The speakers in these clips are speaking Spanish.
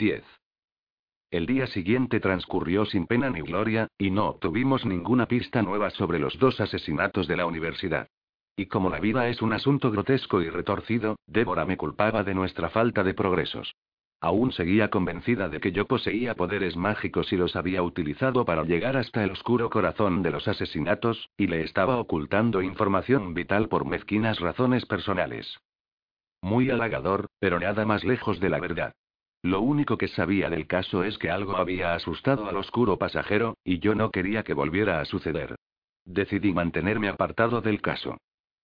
10. El día siguiente transcurrió sin pena ni gloria, y no obtuvimos ninguna pista nueva sobre los dos asesinatos de la universidad. Y como la vida es un asunto grotesco y retorcido, Débora me culpaba de nuestra falta de progresos. Aún seguía convencida de que yo poseía poderes mágicos y los había utilizado para llegar hasta el oscuro corazón de los asesinatos, y le estaba ocultando información vital por mezquinas razones personales. Muy halagador, pero nada más lejos de la verdad. Lo único que sabía del caso es que algo había asustado al oscuro pasajero, y yo no quería que volviera a suceder. Decidí mantenerme apartado del caso.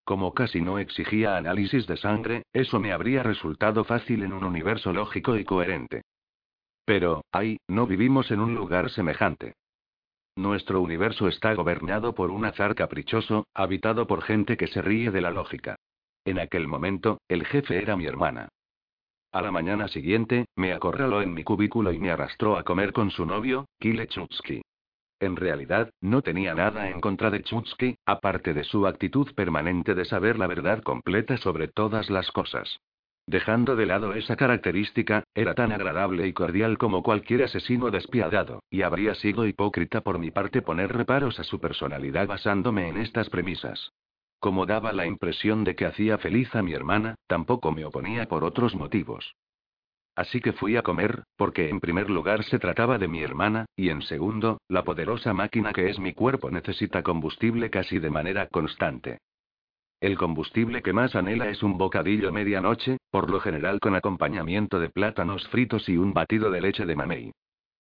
Como casi no exigía análisis de sangre, eso me habría resultado fácil en un universo lógico y coherente. Pero, ay, no vivimos en un lugar semejante. Nuestro universo está gobernado por un azar caprichoso, habitado por gente que se ríe de la lógica. En aquel momento, el jefe era mi hermana. A la mañana siguiente, me acorraló en mi cubículo y me arrastró a comer con su novio, Kile Chutsky. En realidad, no tenía nada en contra de Chutsky, aparte de su actitud permanente de saber la verdad completa sobre todas las cosas. Dejando de lado esa característica, era tan agradable y cordial como cualquier asesino despiadado, y habría sido hipócrita por mi parte poner reparos a su personalidad basándome en estas premisas. Como daba la impresión de que hacía feliz a mi hermana, tampoco me oponía por otros motivos. Así que fui a comer, porque en primer lugar se trataba de mi hermana, y en segundo, la poderosa máquina que es mi cuerpo necesita combustible casi de manera constante. El combustible que más anhela es un bocadillo medianoche, por lo general con acompañamiento de plátanos fritos y un batido de leche de mamey.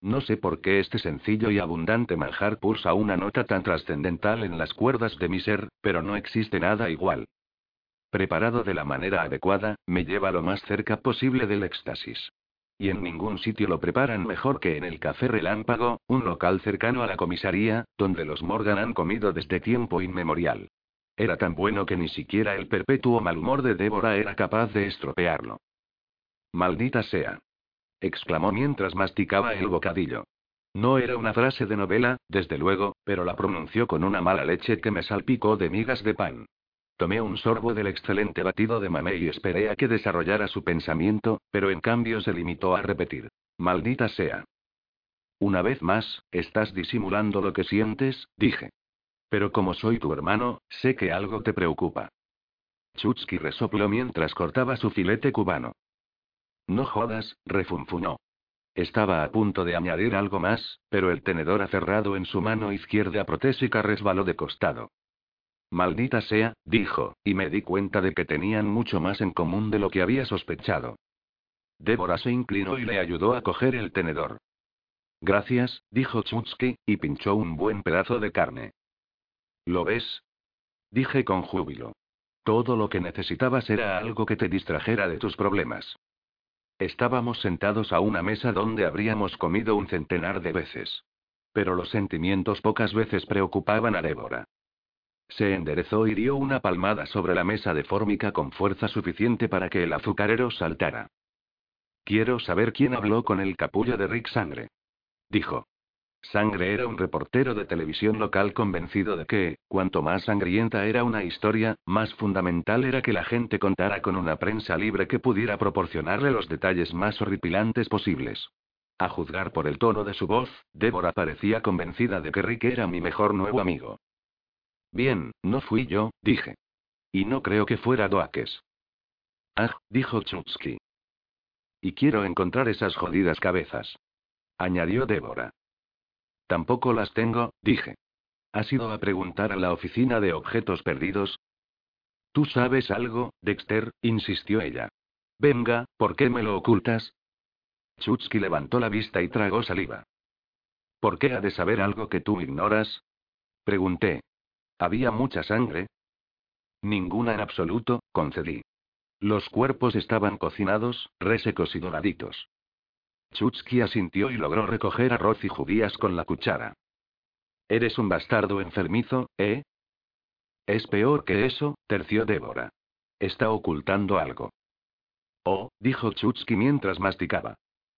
No sé por qué este sencillo y abundante manjar pulsa una nota tan trascendental en las cuerdas de mi ser, pero no existe nada igual preparado de la manera adecuada, me lleva lo más cerca posible del éxtasis. Y en ningún sitio lo preparan mejor que en el Café Relámpago, un local cercano a la comisaría, donde los Morgan han comido desde tiempo inmemorial. Era tan bueno que ni siquiera el perpetuo mal humor de Débora era capaz de estropearlo. Maldita sea. Exclamó mientras masticaba el bocadillo. No era una frase de novela, desde luego, pero la pronunció con una mala leche que me salpicó de migas de pan. Tomé un sorbo del excelente batido de mamey y esperé a que desarrollara su pensamiento, pero en cambio se limitó a repetir. Maldita sea. Una vez más, estás disimulando lo que sientes, dije. Pero como soy tu hermano, sé que algo te preocupa. Chutsky resopló mientras cortaba su filete cubano. No jodas, refunfunó. Estaba a punto de añadir algo más, pero el tenedor aferrado en su mano izquierda protésica resbaló de costado. Maldita sea, dijo, y me di cuenta de que tenían mucho más en común de lo que había sospechado. Débora se inclinó y le ayudó a coger el tenedor. Gracias, dijo Chutsky, y pinchó un buen pedazo de carne. ¿Lo ves? Dije con júbilo. Todo lo que necesitabas era algo que te distrajera de tus problemas. Estábamos sentados a una mesa donde habríamos comido un centenar de veces. Pero los sentimientos pocas veces preocupaban a Débora. Se enderezó y dio una palmada sobre la mesa de fórmica con fuerza suficiente para que el azucarero saltara. Quiero saber quién habló con el capullo de Rick Sangre. Dijo. Sangre era un reportero de televisión local convencido de que, cuanto más sangrienta era una historia, más fundamental era que la gente contara con una prensa libre que pudiera proporcionarle los detalles más horripilantes posibles. A juzgar por el tono de su voz, Débora parecía convencida de que Rick era mi mejor nuevo amigo. Bien, no fui yo, dije. Y no creo que fuera Doakes. Ah, dijo Chutsky. Y quiero encontrar esas jodidas cabezas. Añadió Débora. Tampoco las tengo, dije. ¿Has ido a preguntar a la oficina de objetos perdidos? ¿Tú sabes algo, Dexter? insistió ella. Venga, ¿por qué me lo ocultas? Chutsky levantó la vista y tragó saliva. ¿Por qué ha de saber algo que tú ignoras? Pregunté. ¿Había mucha sangre? Ninguna en absoluto, concedí. Los cuerpos estaban cocinados, resecos y doraditos. Chutsky asintió y logró recoger arroz y judías con la cuchara. Eres un bastardo enfermizo, ¿eh? Es peor que eso, terció Débora. Está ocultando algo. Oh, dijo Chutsky mientras masticaba.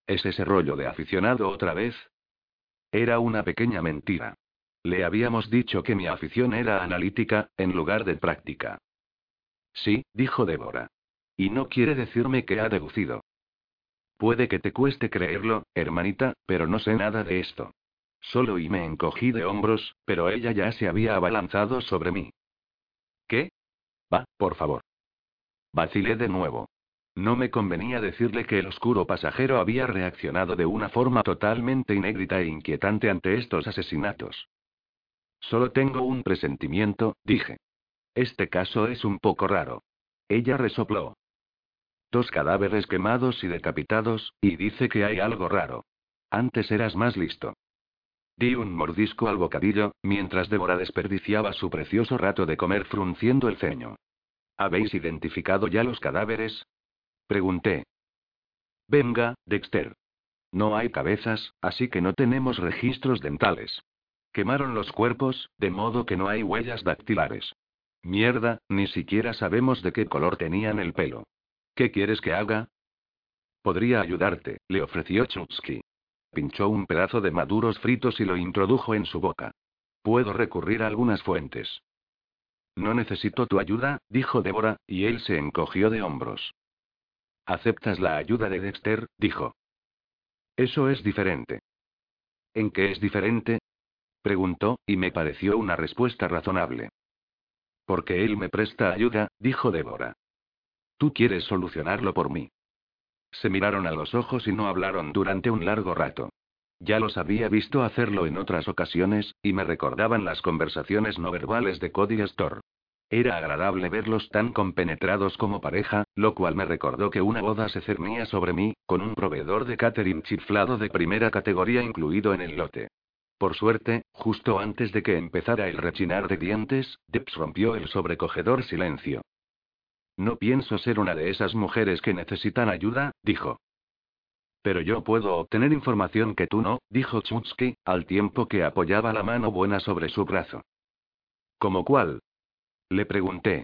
¿Es ese rollo de aficionado otra vez? Era una pequeña mentira. Le habíamos dicho que mi afición era analítica, en lugar de práctica. Sí, dijo Débora. Y no quiere decirme que ha deducido. Puede que te cueste creerlo, hermanita, pero no sé nada de esto. Solo y me encogí de hombros, pero ella ya se había abalanzado sobre mí. ¿Qué? Va, por favor. Vacilé de nuevo. No me convenía decirle que el oscuro pasajero había reaccionado de una forma totalmente inédita e inquietante ante estos asesinatos. Solo tengo un presentimiento, dije. Este caso es un poco raro. Ella resopló. Dos cadáveres quemados y decapitados, y dice que hay algo raro. Antes eras más listo. Di un mordisco al bocadillo, mientras Débora desperdiciaba su precioso rato de comer frunciendo el ceño. ¿Habéis identificado ya los cadáveres? Pregunté. Venga, Dexter. No hay cabezas, así que no tenemos registros dentales. Quemaron los cuerpos, de modo que no hay huellas dactilares. Mierda, ni siquiera sabemos de qué color tenían el pelo. ¿Qué quieres que haga? Podría ayudarte, le ofreció Chutsky. Pinchó un pedazo de maduros fritos y lo introdujo en su boca. Puedo recurrir a algunas fuentes. No necesito tu ayuda, dijo Débora, y él se encogió de hombros. ¿Aceptas la ayuda de Dexter? dijo. Eso es diferente. ¿En qué es diferente? preguntó, y me pareció una respuesta razonable. Porque él me presta ayuda, dijo Débora. Tú quieres solucionarlo por mí. Se miraron a los ojos y no hablaron durante un largo rato. Ya los había visto hacerlo en otras ocasiones, y me recordaban las conversaciones no verbales de Cody Astor. Era agradable verlos tan compenetrados como pareja, lo cual me recordó que una boda se cernía sobre mí, con un proveedor de catering chiflado de primera categoría incluido en el lote. Por suerte, justo antes de que empezara el rechinar de dientes, Debs rompió el sobrecogedor silencio. No pienso ser una de esas mujeres que necesitan ayuda, dijo. Pero yo puedo obtener información que tú no, dijo Chutsky, al tiempo que apoyaba la mano buena sobre su brazo. ¿Cómo cuál? Le pregunté.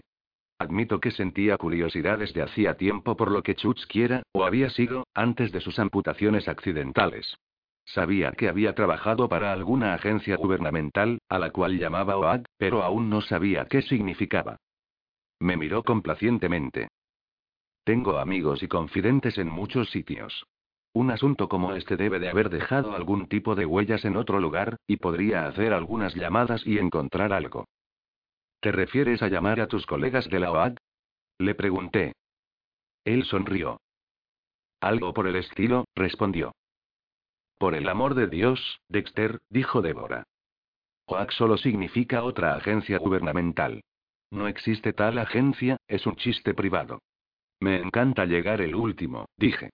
Admito que sentía curiosidad desde hacía tiempo por lo que Chutsky era, o había sido, antes de sus amputaciones accidentales. Sabía que había trabajado para alguna agencia gubernamental, a la cual llamaba OAG, pero aún no sabía qué significaba. Me miró complacientemente. Tengo amigos y confidentes en muchos sitios. Un asunto como este debe de haber dejado algún tipo de huellas en otro lugar, y podría hacer algunas llamadas y encontrar algo. ¿Te refieres a llamar a tus colegas de la OAD? Le pregunté. Él sonrió. Algo por el estilo, respondió. Por el amor de Dios, Dexter, dijo Débora. OAG solo significa otra agencia gubernamental. No existe tal agencia, es un chiste privado. Me encanta llegar el último, dije.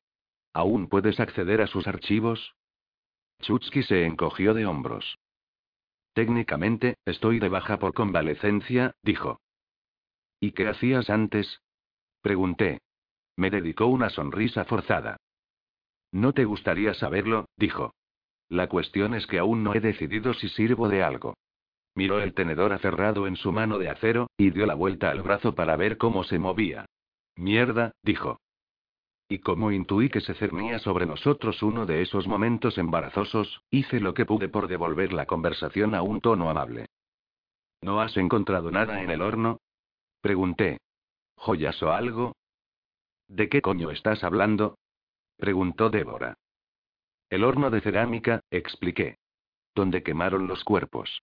¿Aún puedes acceder a sus archivos? Chutsky se encogió de hombros. Técnicamente, estoy de baja por convalecencia, dijo. ¿Y qué hacías antes? Pregunté. Me dedicó una sonrisa forzada. No te gustaría saberlo, dijo. La cuestión es que aún no he decidido si sirvo de algo. Miró el tenedor aferrado en su mano de acero, y dio la vuelta al brazo para ver cómo se movía. Mierda, dijo. Y como intuí que se cernía sobre nosotros uno de esos momentos embarazosos, hice lo que pude por devolver la conversación a un tono amable. ¿No has encontrado nada en el horno? Pregunté. ¿Joyas o algo? ¿De qué coño estás hablando? Preguntó Débora. El horno de cerámica, expliqué. Donde quemaron los cuerpos.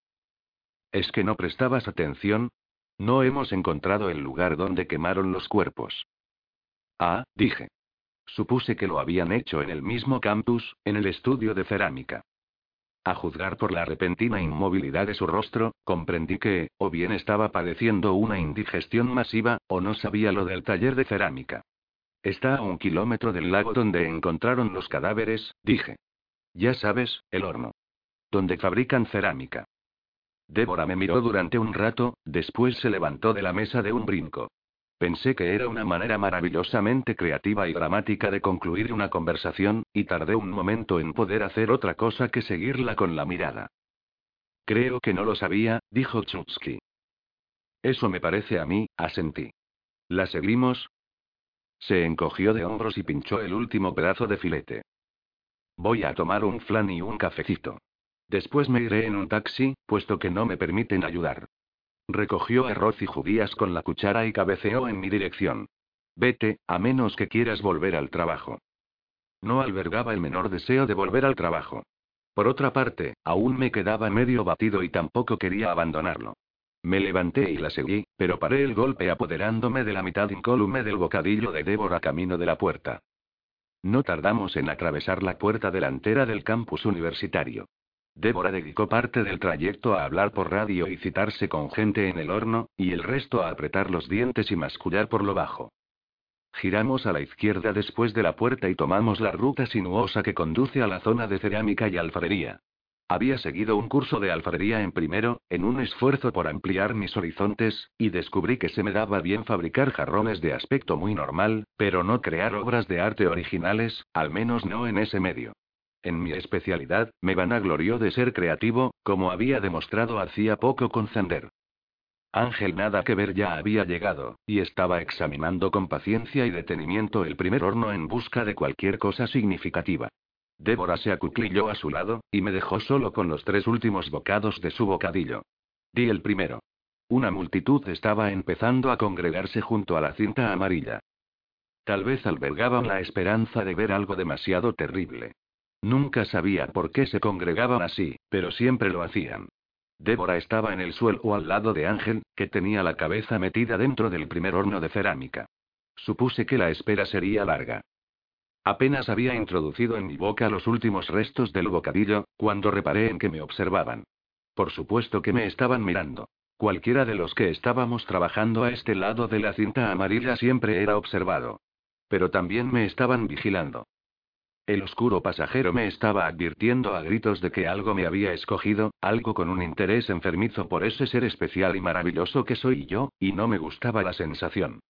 ¿Es que no prestabas atención? No hemos encontrado el lugar donde quemaron los cuerpos. Ah, dije. Supuse que lo habían hecho en el mismo campus, en el estudio de cerámica. A juzgar por la repentina inmovilidad de su rostro, comprendí que, o bien estaba padeciendo una indigestión masiva, o no sabía lo del taller de cerámica. Está a un kilómetro del lago donde encontraron los cadáveres, dije. Ya sabes, el horno. Donde fabrican cerámica. Débora me miró durante un rato, después se levantó de la mesa de un brinco. Pensé que era una manera maravillosamente creativa y dramática de concluir una conversación, y tardé un momento en poder hacer otra cosa que seguirla con la mirada. Creo que no lo sabía, dijo Chutsky. Eso me parece a mí, asentí. ¿La seguimos? Se encogió de hombros y pinchó el último pedazo de filete. Voy a tomar un flan y un cafecito. Después me iré en un taxi, puesto que no me permiten ayudar. Recogió arroz y judías con la cuchara y cabeceó en mi dirección. Vete, a menos que quieras volver al trabajo. No albergaba el menor deseo de volver al trabajo. Por otra parte, aún me quedaba medio batido y tampoco quería abandonarlo. Me levanté y la seguí, pero paré el golpe apoderándome de la mitad incólume del bocadillo de Débora camino de la puerta. No tardamos en atravesar la puerta delantera del campus universitario. Débora dedicó parte del trayecto a hablar por radio y citarse con gente en el horno, y el resto a apretar los dientes y mascullar por lo bajo. Giramos a la izquierda después de la puerta y tomamos la ruta sinuosa que conduce a la zona de cerámica y alfarería. Había seguido un curso de alfarería en primero, en un esfuerzo por ampliar mis horizontes, y descubrí que se me daba bien fabricar jarrones de aspecto muy normal, pero no crear obras de arte originales, al menos no en ese medio. En mi especialidad, me vanaglorió de ser creativo, como había demostrado hacía poco con Zander. Ángel nada que ver ya había llegado, y estaba examinando con paciencia y detenimiento el primer horno en busca de cualquier cosa significativa. Débora se acuclilló a su lado, y me dejó solo con los tres últimos bocados de su bocadillo. Di el primero. Una multitud estaba empezando a congregarse junto a la cinta amarilla. Tal vez albergaban la esperanza de ver algo demasiado terrible. Nunca sabía por qué se congregaban así, pero siempre lo hacían. Débora estaba en el suelo al lado de Ángel, que tenía la cabeza metida dentro del primer horno de cerámica. Supuse que la espera sería larga. Apenas había introducido en mi boca los últimos restos del bocadillo, cuando reparé en que me observaban. Por supuesto que me estaban mirando. Cualquiera de los que estábamos trabajando a este lado de la cinta amarilla siempre era observado. Pero también me estaban vigilando. El oscuro pasajero me estaba advirtiendo a gritos de que algo me había escogido, algo con un interés enfermizo por ese ser especial y maravilloso que soy yo, y no me gustaba la sensación.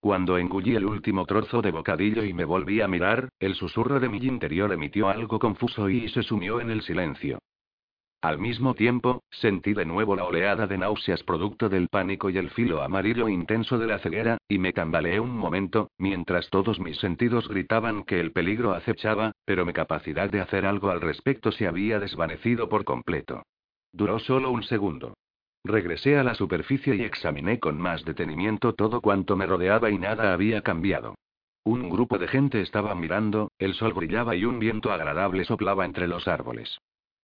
Cuando engullí el último trozo de bocadillo y me volví a mirar, el susurro de mi interior emitió algo confuso y se sumió en el silencio. Al mismo tiempo, sentí de nuevo la oleada de náuseas producto del pánico y el filo amarillo intenso de la ceguera, y me tambaleé un momento, mientras todos mis sentidos gritaban que el peligro acechaba, pero mi capacidad de hacer algo al respecto se había desvanecido por completo. Duró solo un segundo. Regresé a la superficie y examiné con más detenimiento todo cuanto me rodeaba y nada había cambiado. Un grupo de gente estaba mirando, el sol brillaba y un viento agradable soplaba entre los árboles.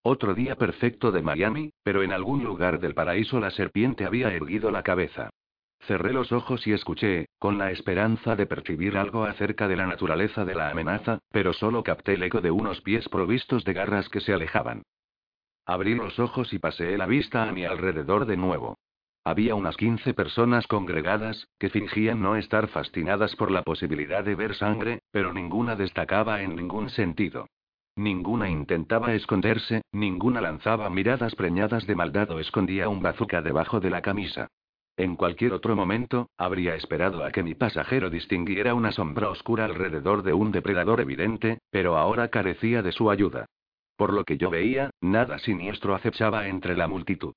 Otro día perfecto de Miami, pero en algún lugar del paraíso la serpiente había erguido la cabeza. Cerré los ojos y escuché, con la esperanza de percibir algo acerca de la naturaleza de la amenaza, pero solo capté el eco de unos pies provistos de garras que se alejaban. Abrí los ojos y paseé la vista a mi alrededor de nuevo. Había unas 15 personas congregadas, que fingían no estar fascinadas por la posibilidad de ver sangre, pero ninguna destacaba en ningún sentido. Ninguna intentaba esconderse, ninguna lanzaba miradas preñadas de maldad o escondía un bazooka debajo de la camisa. En cualquier otro momento, habría esperado a que mi pasajero distinguiera una sombra oscura alrededor de un depredador evidente, pero ahora carecía de su ayuda. Por lo que yo veía, nada siniestro acechaba entre la multitud.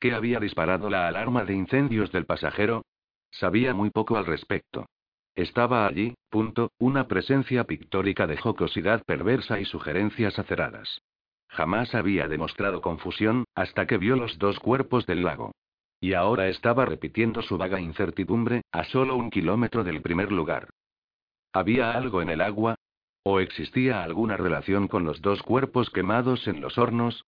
¿Qué había disparado la alarma de incendios del pasajero? Sabía muy poco al respecto. Estaba allí, punto, una presencia pictórica de jocosidad perversa y sugerencias aceradas. Jamás había demostrado confusión, hasta que vio los dos cuerpos del lago. Y ahora estaba repitiendo su vaga incertidumbre, a solo un kilómetro del primer lugar. ¿Había algo en el agua? ¿O existía alguna relación con los dos cuerpos quemados en los hornos?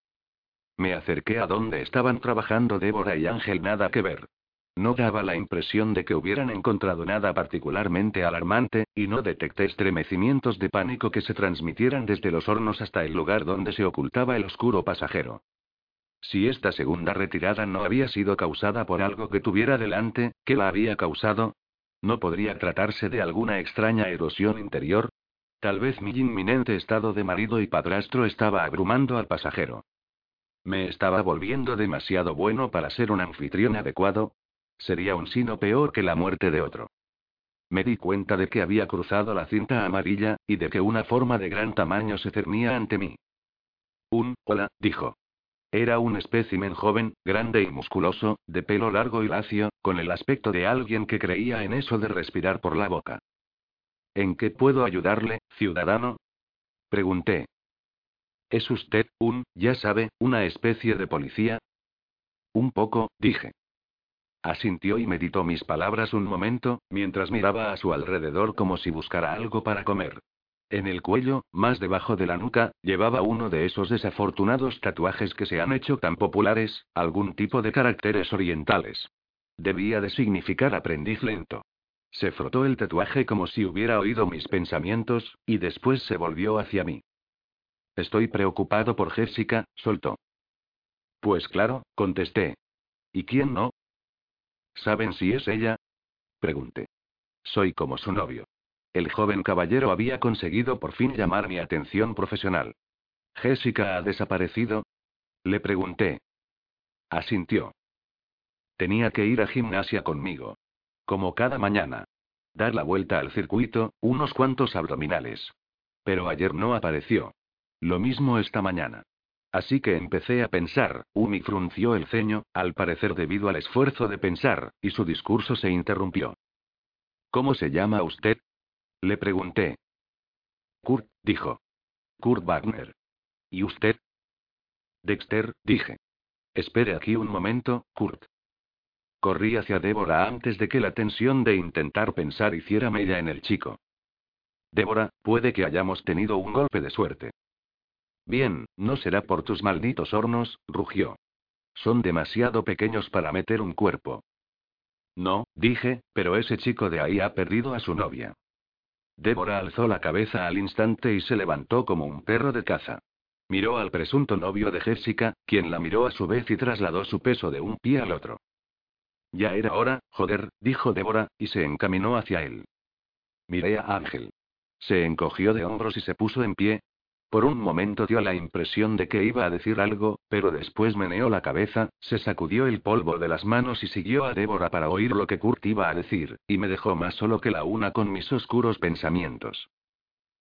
Me acerqué a donde estaban trabajando Débora y Ángel nada que ver. No daba la impresión de que hubieran encontrado nada particularmente alarmante, y no detecté estremecimientos de pánico que se transmitieran desde los hornos hasta el lugar donde se ocultaba el oscuro pasajero. Si esta segunda retirada no había sido causada por algo que tuviera delante, ¿qué la había causado? ¿No podría tratarse de alguna extraña erosión interior? Tal vez mi inminente estado de marido y padrastro estaba abrumando al pasajero. Me estaba volviendo demasiado bueno para ser un anfitrión adecuado, Sería un sino peor que la muerte de otro. Me di cuenta de que había cruzado la cinta amarilla, y de que una forma de gran tamaño se cernía ante mí. Un, hola, dijo. Era un espécimen joven, grande y musculoso, de pelo largo y lacio, con el aspecto de alguien que creía en eso de respirar por la boca. ¿En qué puedo ayudarle, ciudadano? Pregunté. ¿Es usted un, ya sabe, una especie de policía? Un poco, dije. Asintió y meditó mis palabras un momento, mientras miraba a su alrededor como si buscara algo para comer. En el cuello, más debajo de la nuca, llevaba uno de esos desafortunados tatuajes que se han hecho tan populares, algún tipo de caracteres orientales. Debía de significar aprendiz lento. Se frotó el tatuaje como si hubiera oído mis pensamientos, y después se volvió hacia mí. Estoy preocupado por Jessica, soltó. Pues claro, contesté. ¿Y quién no? ¿Saben si es ella? Pregunté. Soy como su novio. El joven caballero había conseguido por fin llamar mi atención profesional. ¿Jessica ha desaparecido? Le pregunté. Asintió. Tenía que ir a gimnasia conmigo. Como cada mañana. Dar la vuelta al circuito, unos cuantos abdominales. Pero ayer no apareció. Lo mismo esta mañana. Así que empecé a pensar, Umi frunció el ceño, al parecer debido al esfuerzo de pensar, y su discurso se interrumpió. ¿Cómo se llama usted? Le pregunté. Kurt, dijo. Kurt Wagner. ¿Y usted? Dexter, dije. Espere aquí un momento, Kurt. Corrí hacia Débora antes de que la tensión de intentar pensar hiciera mella en el chico. Débora, puede que hayamos tenido un golpe de suerte. Bien, no será por tus malditos hornos, rugió. Son demasiado pequeños para meter un cuerpo. No, dije, pero ese chico de ahí ha perdido a su novia. Débora alzó la cabeza al instante y se levantó como un perro de caza. Miró al presunto novio de Jessica, quien la miró a su vez y trasladó su peso de un pie al otro. Ya era hora, joder, dijo Débora, y se encaminó hacia él. Miré a Ángel. Se encogió de hombros y se puso en pie, por un momento dio la impresión de que iba a decir algo, pero después meneó la cabeza, se sacudió el polvo de las manos y siguió a Débora para oír lo que Kurt iba a decir, y me dejó más solo que la una con mis oscuros pensamientos.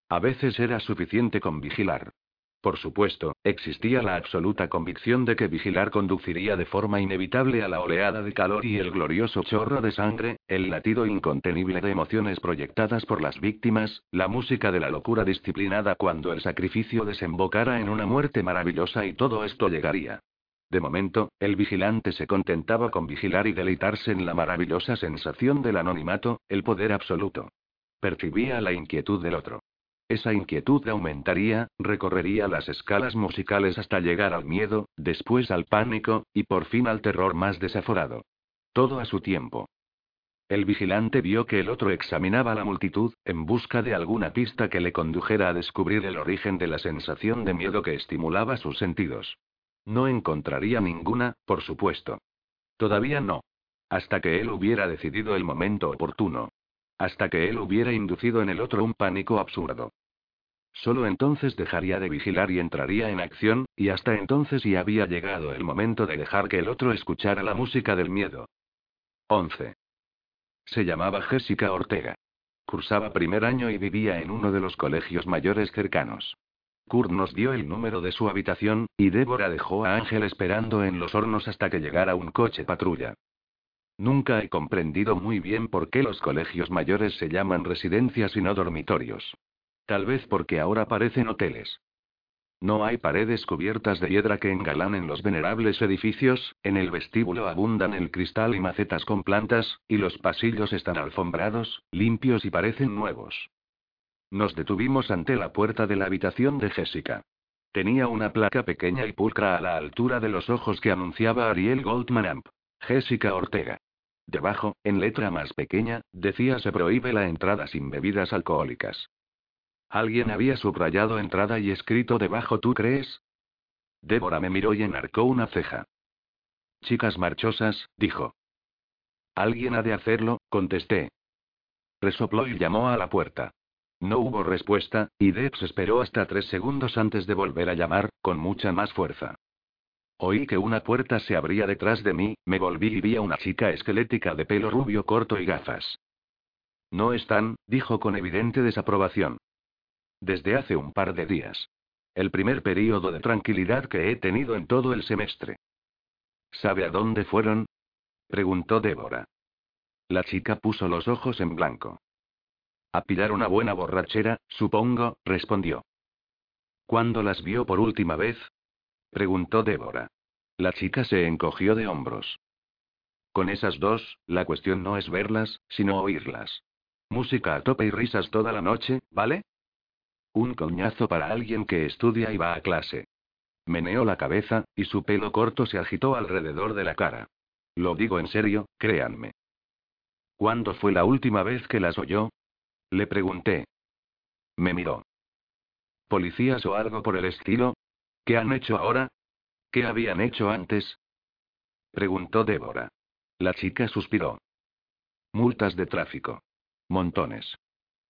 A veces era suficiente con vigilar. Por supuesto, existía la absoluta convicción de que vigilar conduciría de forma inevitable a la oleada de calor y el glorioso chorro de sangre, el latido incontenible de emociones proyectadas por las víctimas, la música de la locura disciplinada cuando el sacrificio desembocara en una muerte maravillosa y todo esto llegaría. De momento, el vigilante se contentaba con vigilar y deleitarse en la maravillosa sensación del anonimato, el poder absoluto. Percibía la inquietud del otro. Esa inquietud aumentaría, recorrería las escalas musicales hasta llegar al miedo, después al pánico, y por fin al terror más desaforado. Todo a su tiempo. El vigilante vio que el otro examinaba la multitud, en busca de alguna pista que le condujera a descubrir el origen de la sensación de miedo que estimulaba sus sentidos. No encontraría ninguna, por supuesto. Todavía no. Hasta que él hubiera decidido el momento oportuno. Hasta que él hubiera inducido en el otro un pánico absurdo. Solo entonces dejaría de vigilar y entraría en acción, y hasta entonces ya había llegado el momento de dejar que el otro escuchara la música del miedo. 11. Se llamaba Jessica Ortega. Cursaba primer año y vivía en uno de los colegios mayores cercanos. Kurt nos dio el número de su habitación, y Débora dejó a Ángel esperando en los hornos hasta que llegara un coche patrulla. Nunca he comprendido muy bien por qué los colegios mayores se llaman residencias y no dormitorios. Tal vez porque ahora parecen hoteles. No hay paredes cubiertas de hiedra que engalanen los venerables edificios, en el vestíbulo abundan el cristal y macetas con plantas, y los pasillos están alfombrados, limpios y parecen nuevos. Nos detuvimos ante la puerta de la habitación de Jessica. Tenía una placa pequeña y pulcra a la altura de los ojos que anunciaba Ariel Goldman Amp. Jessica Ortega. Debajo, en letra más pequeña, decía se prohíbe la entrada sin bebidas alcohólicas. Alguien había subrayado entrada y escrito debajo ¿tú crees? Débora me miró y enarcó una ceja. Chicas marchosas, dijo. Alguien ha de hacerlo, contesté. Resopló y llamó a la puerta. No hubo respuesta, y Debs esperó hasta tres segundos antes de volver a llamar, con mucha más fuerza. Oí que una puerta se abría detrás de mí, me volví y vi a una chica esquelética de pelo rubio corto y gafas. No están, dijo con evidente desaprobación. Desde hace un par de días. El primer período de tranquilidad que he tenido en todo el semestre. ¿Sabe a dónde fueron? preguntó Débora. La chica puso los ojos en blanco. A pillar una buena borrachera, supongo, respondió. ¿Cuándo las vio por última vez? preguntó Débora. La chica se encogió de hombros. Con esas dos, la cuestión no es verlas, sino oírlas. Música a tope y risas toda la noche, ¿vale? Un coñazo para alguien que estudia y va a clase. Meneó la cabeza, y su pelo corto se agitó alrededor de la cara. Lo digo en serio, créanme. ¿Cuándo fue la última vez que las oyó? Le pregunté. Me miró. ¿Policías o algo por el estilo? ¿Qué han hecho ahora? ¿Qué habían hecho antes? Preguntó Débora. La chica suspiró. Multas de tráfico. Montones.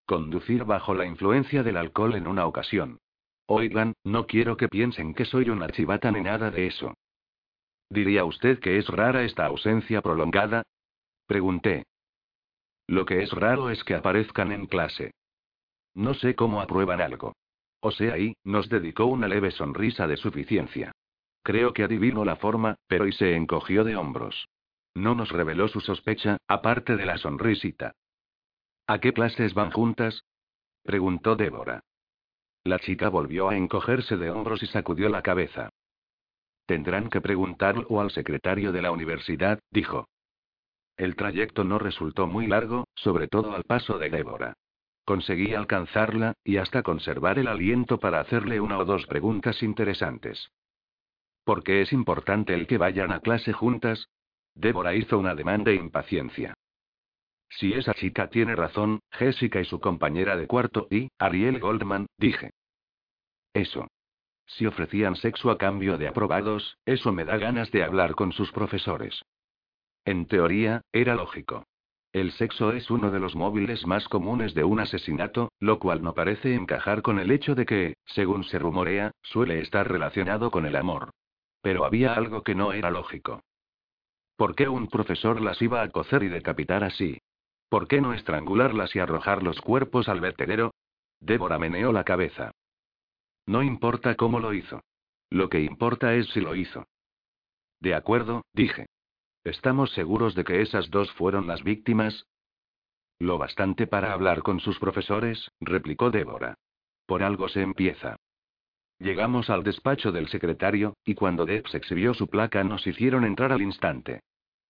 Conducir bajo la influencia del alcohol en una ocasión. Oigan, no quiero que piensen que soy una chivata ni nada de eso. ¿Diría usted que es rara esta ausencia prolongada? Pregunté. Lo que es raro es que aparezcan en clase. No sé cómo aprueban algo. O sea, ahí, nos dedicó una leve sonrisa de suficiencia. Creo que adivino la forma, pero y se encogió de hombros. No nos reveló su sospecha, aparte de la sonrisita. ¿A qué clases van juntas? preguntó Débora. La chica volvió a encogerse de hombros y sacudió la cabeza. Tendrán que preguntarlo al secretario de la universidad, dijo. El trayecto no resultó muy largo, sobre todo al paso de Débora. Conseguí alcanzarla, y hasta conservar el aliento para hacerle una o dos preguntas interesantes. ¿Por qué es importante el que vayan a clase juntas? Débora hizo una demanda de impaciencia. Si esa chica tiene razón, Jessica y su compañera de cuarto y, Ariel Goldman, dije. Eso. Si ofrecían sexo a cambio de aprobados, eso me da ganas de hablar con sus profesores. En teoría, era lógico. El sexo es uno de los móviles más comunes de un asesinato, lo cual no parece encajar con el hecho de que, según se rumorea, suele estar relacionado con el amor. Pero había algo que no era lógico. ¿Por qué un profesor las iba a cocer y decapitar así? ¿Por qué no estrangularlas y arrojar los cuerpos al vertedero? Débora meneó la cabeza. No importa cómo lo hizo. Lo que importa es si lo hizo. De acuerdo, dije. ¿Estamos seguros de que esas dos fueron las víctimas? Lo bastante para hablar con sus profesores, replicó Débora. Por algo se empieza. Llegamos al despacho del secretario, y cuando Debs exhibió su placa nos hicieron entrar al instante.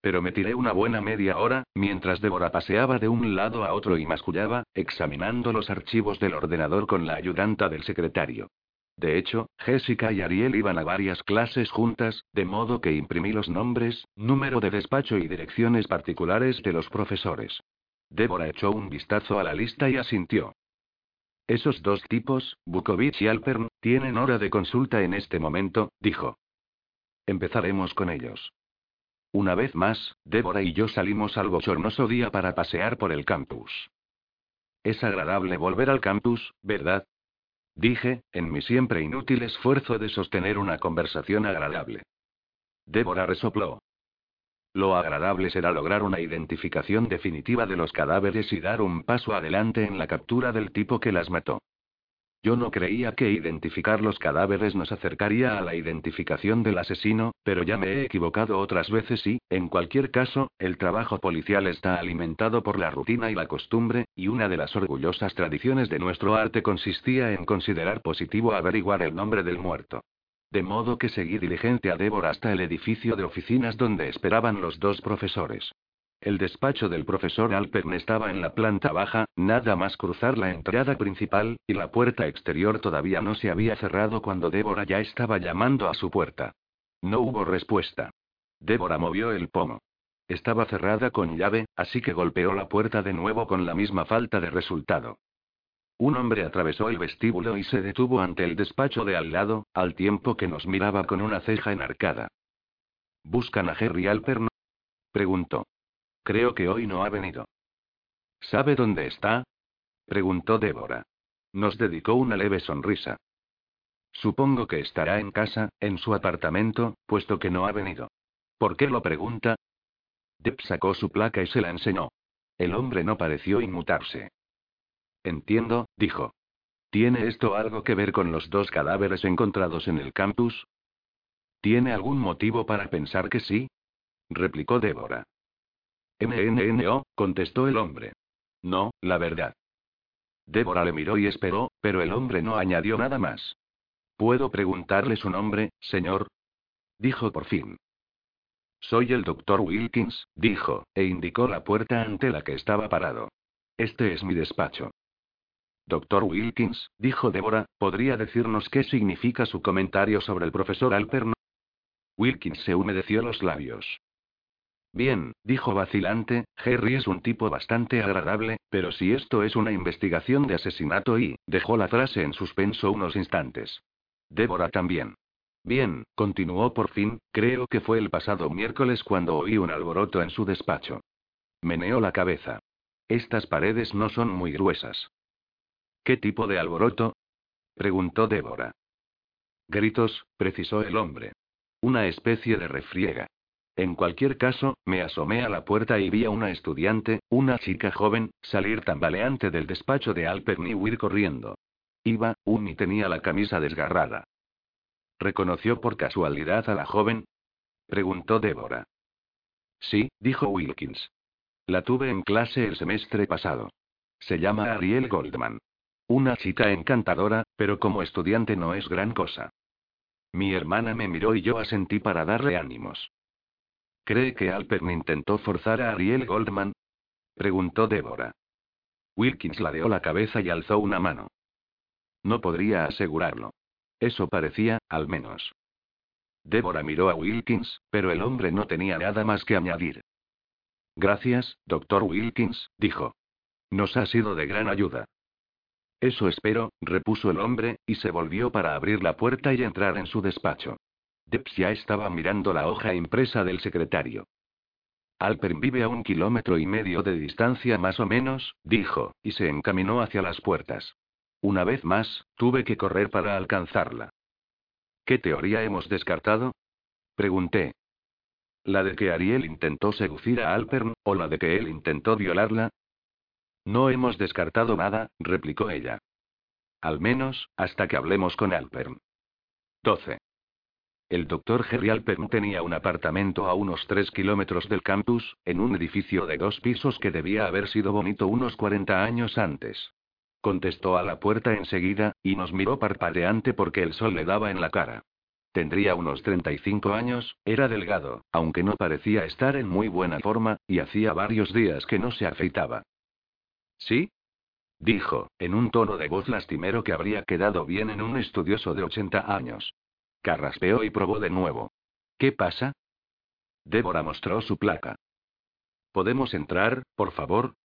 Pero me tiré una buena media hora, mientras Débora paseaba de un lado a otro y mascullaba, examinando los archivos del ordenador con la ayudanta del secretario. De hecho, Jessica y Ariel iban a varias clases juntas, de modo que imprimí los nombres, número de despacho y direcciones particulares de los profesores. Débora echó un vistazo a la lista y asintió. Esos dos tipos, Bukovic y Alpern, tienen hora de consulta en este momento, dijo. Empezaremos con ellos. Una vez más, Débora y yo salimos al bochornoso día para pasear por el campus. Es agradable volver al campus, ¿verdad? Dije, en mi siempre inútil esfuerzo de sostener una conversación agradable. Débora resopló. Lo agradable será lograr una identificación definitiva de los cadáveres y dar un paso adelante en la captura del tipo que las mató. Yo no creía que identificar los cadáveres nos acercaría a la identificación del asesino, pero ya me he equivocado otras veces y, en cualquier caso, el trabajo policial está alimentado por la rutina y la costumbre, y una de las orgullosas tradiciones de nuestro arte consistía en considerar positivo averiguar el nombre del muerto. De modo que seguí diligente a Débora hasta el edificio de oficinas donde esperaban los dos profesores. El despacho del profesor Alpern estaba en la planta baja, nada más cruzar la entrada principal, y la puerta exterior todavía no se había cerrado cuando Débora ya estaba llamando a su puerta. No hubo respuesta. Débora movió el pomo. Estaba cerrada con llave, así que golpeó la puerta de nuevo con la misma falta de resultado. Un hombre atravesó el vestíbulo y se detuvo ante el despacho de al lado, al tiempo que nos miraba con una ceja enarcada. ¿Buscan a Jerry Alpern? preguntó. Creo que hoy no ha venido. ¿Sabe dónde está? preguntó Débora. Nos dedicó una leve sonrisa. Supongo que estará en casa, en su apartamento, puesto que no ha venido. ¿Por qué lo pregunta? Deb sacó su placa y se la enseñó. El hombre no pareció inmutarse. Entiendo, dijo. ¿Tiene esto algo que ver con los dos cadáveres encontrados en el campus? ¿Tiene algún motivo para pensar que sí? replicó Débora. NNNO, contestó el hombre. No, la verdad. Débora le miró y esperó, pero el hombre no añadió nada más. ¿Puedo preguntarle su nombre, señor? Dijo por fin. Soy el doctor Wilkins, dijo, e indicó la puerta ante la que estaba parado. Este es mi despacho. Doctor Wilkins, dijo Débora, ¿podría decirnos qué significa su comentario sobre el profesor Alpern? Wilkins se humedeció los labios. Bien, dijo vacilante, Harry es un tipo bastante agradable, pero si esto es una investigación de asesinato y, dejó la frase en suspenso unos instantes. Débora también. Bien, continuó por fin, creo que fue el pasado miércoles cuando oí un alboroto en su despacho. Meneó la cabeza. Estas paredes no son muy gruesas. ¿Qué tipo de alboroto? preguntó Débora. Gritos, precisó el hombre. Una especie de refriega. En cualquier caso, me asomé a la puerta y vi a una estudiante, una chica joven, salir tambaleante del despacho de Alpern y huir corriendo. Iba, un y tenía la camisa desgarrada. ¿Reconoció por casualidad a la joven? preguntó Débora. Sí, dijo Wilkins. La tuve en clase el semestre pasado. Se llama Ariel Goldman. Una chica encantadora, pero como estudiante no es gran cosa. Mi hermana me miró y yo asentí para darle ánimos. ¿Cree que Alpern intentó forzar a Ariel Goldman? preguntó Débora. Wilkins ladeó la cabeza y alzó una mano. No podría asegurarlo. Eso parecía, al menos. Débora miró a Wilkins, pero el hombre no tenía nada más que añadir. Gracias, doctor Wilkins, dijo. Nos ha sido de gran ayuda. Eso espero, repuso el hombre, y se volvió para abrir la puerta y entrar en su despacho. Debs ya estaba mirando la hoja impresa del secretario. Alpern vive a un kilómetro y medio de distancia más o menos, dijo, y se encaminó hacia las puertas. Una vez más, tuve que correr para alcanzarla. ¿Qué teoría hemos descartado? Pregunté. ¿La de que Ariel intentó seducir a Alpern, o la de que él intentó violarla? No hemos descartado nada, replicó ella. Al menos, hasta que hablemos con Alpern. 12. El doctor Jerry Alpern tenía un apartamento a unos tres kilómetros del campus, en un edificio de dos pisos que debía haber sido bonito unos 40 años antes. Contestó a la puerta enseguida, y nos miró parpadeante porque el sol le daba en la cara. Tendría unos 35 años, era delgado, aunque no parecía estar en muy buena forma, y hacía varios días que no se afeitaba. ¿Sí? Dijo, en un tono de voz lastimero que habría quedado bien en un estudioso de 80 años. Carraspeó y probó de nuevo. ¿Qué pasa? Débora mostró su placa. ¿Podemos entrar, por favor?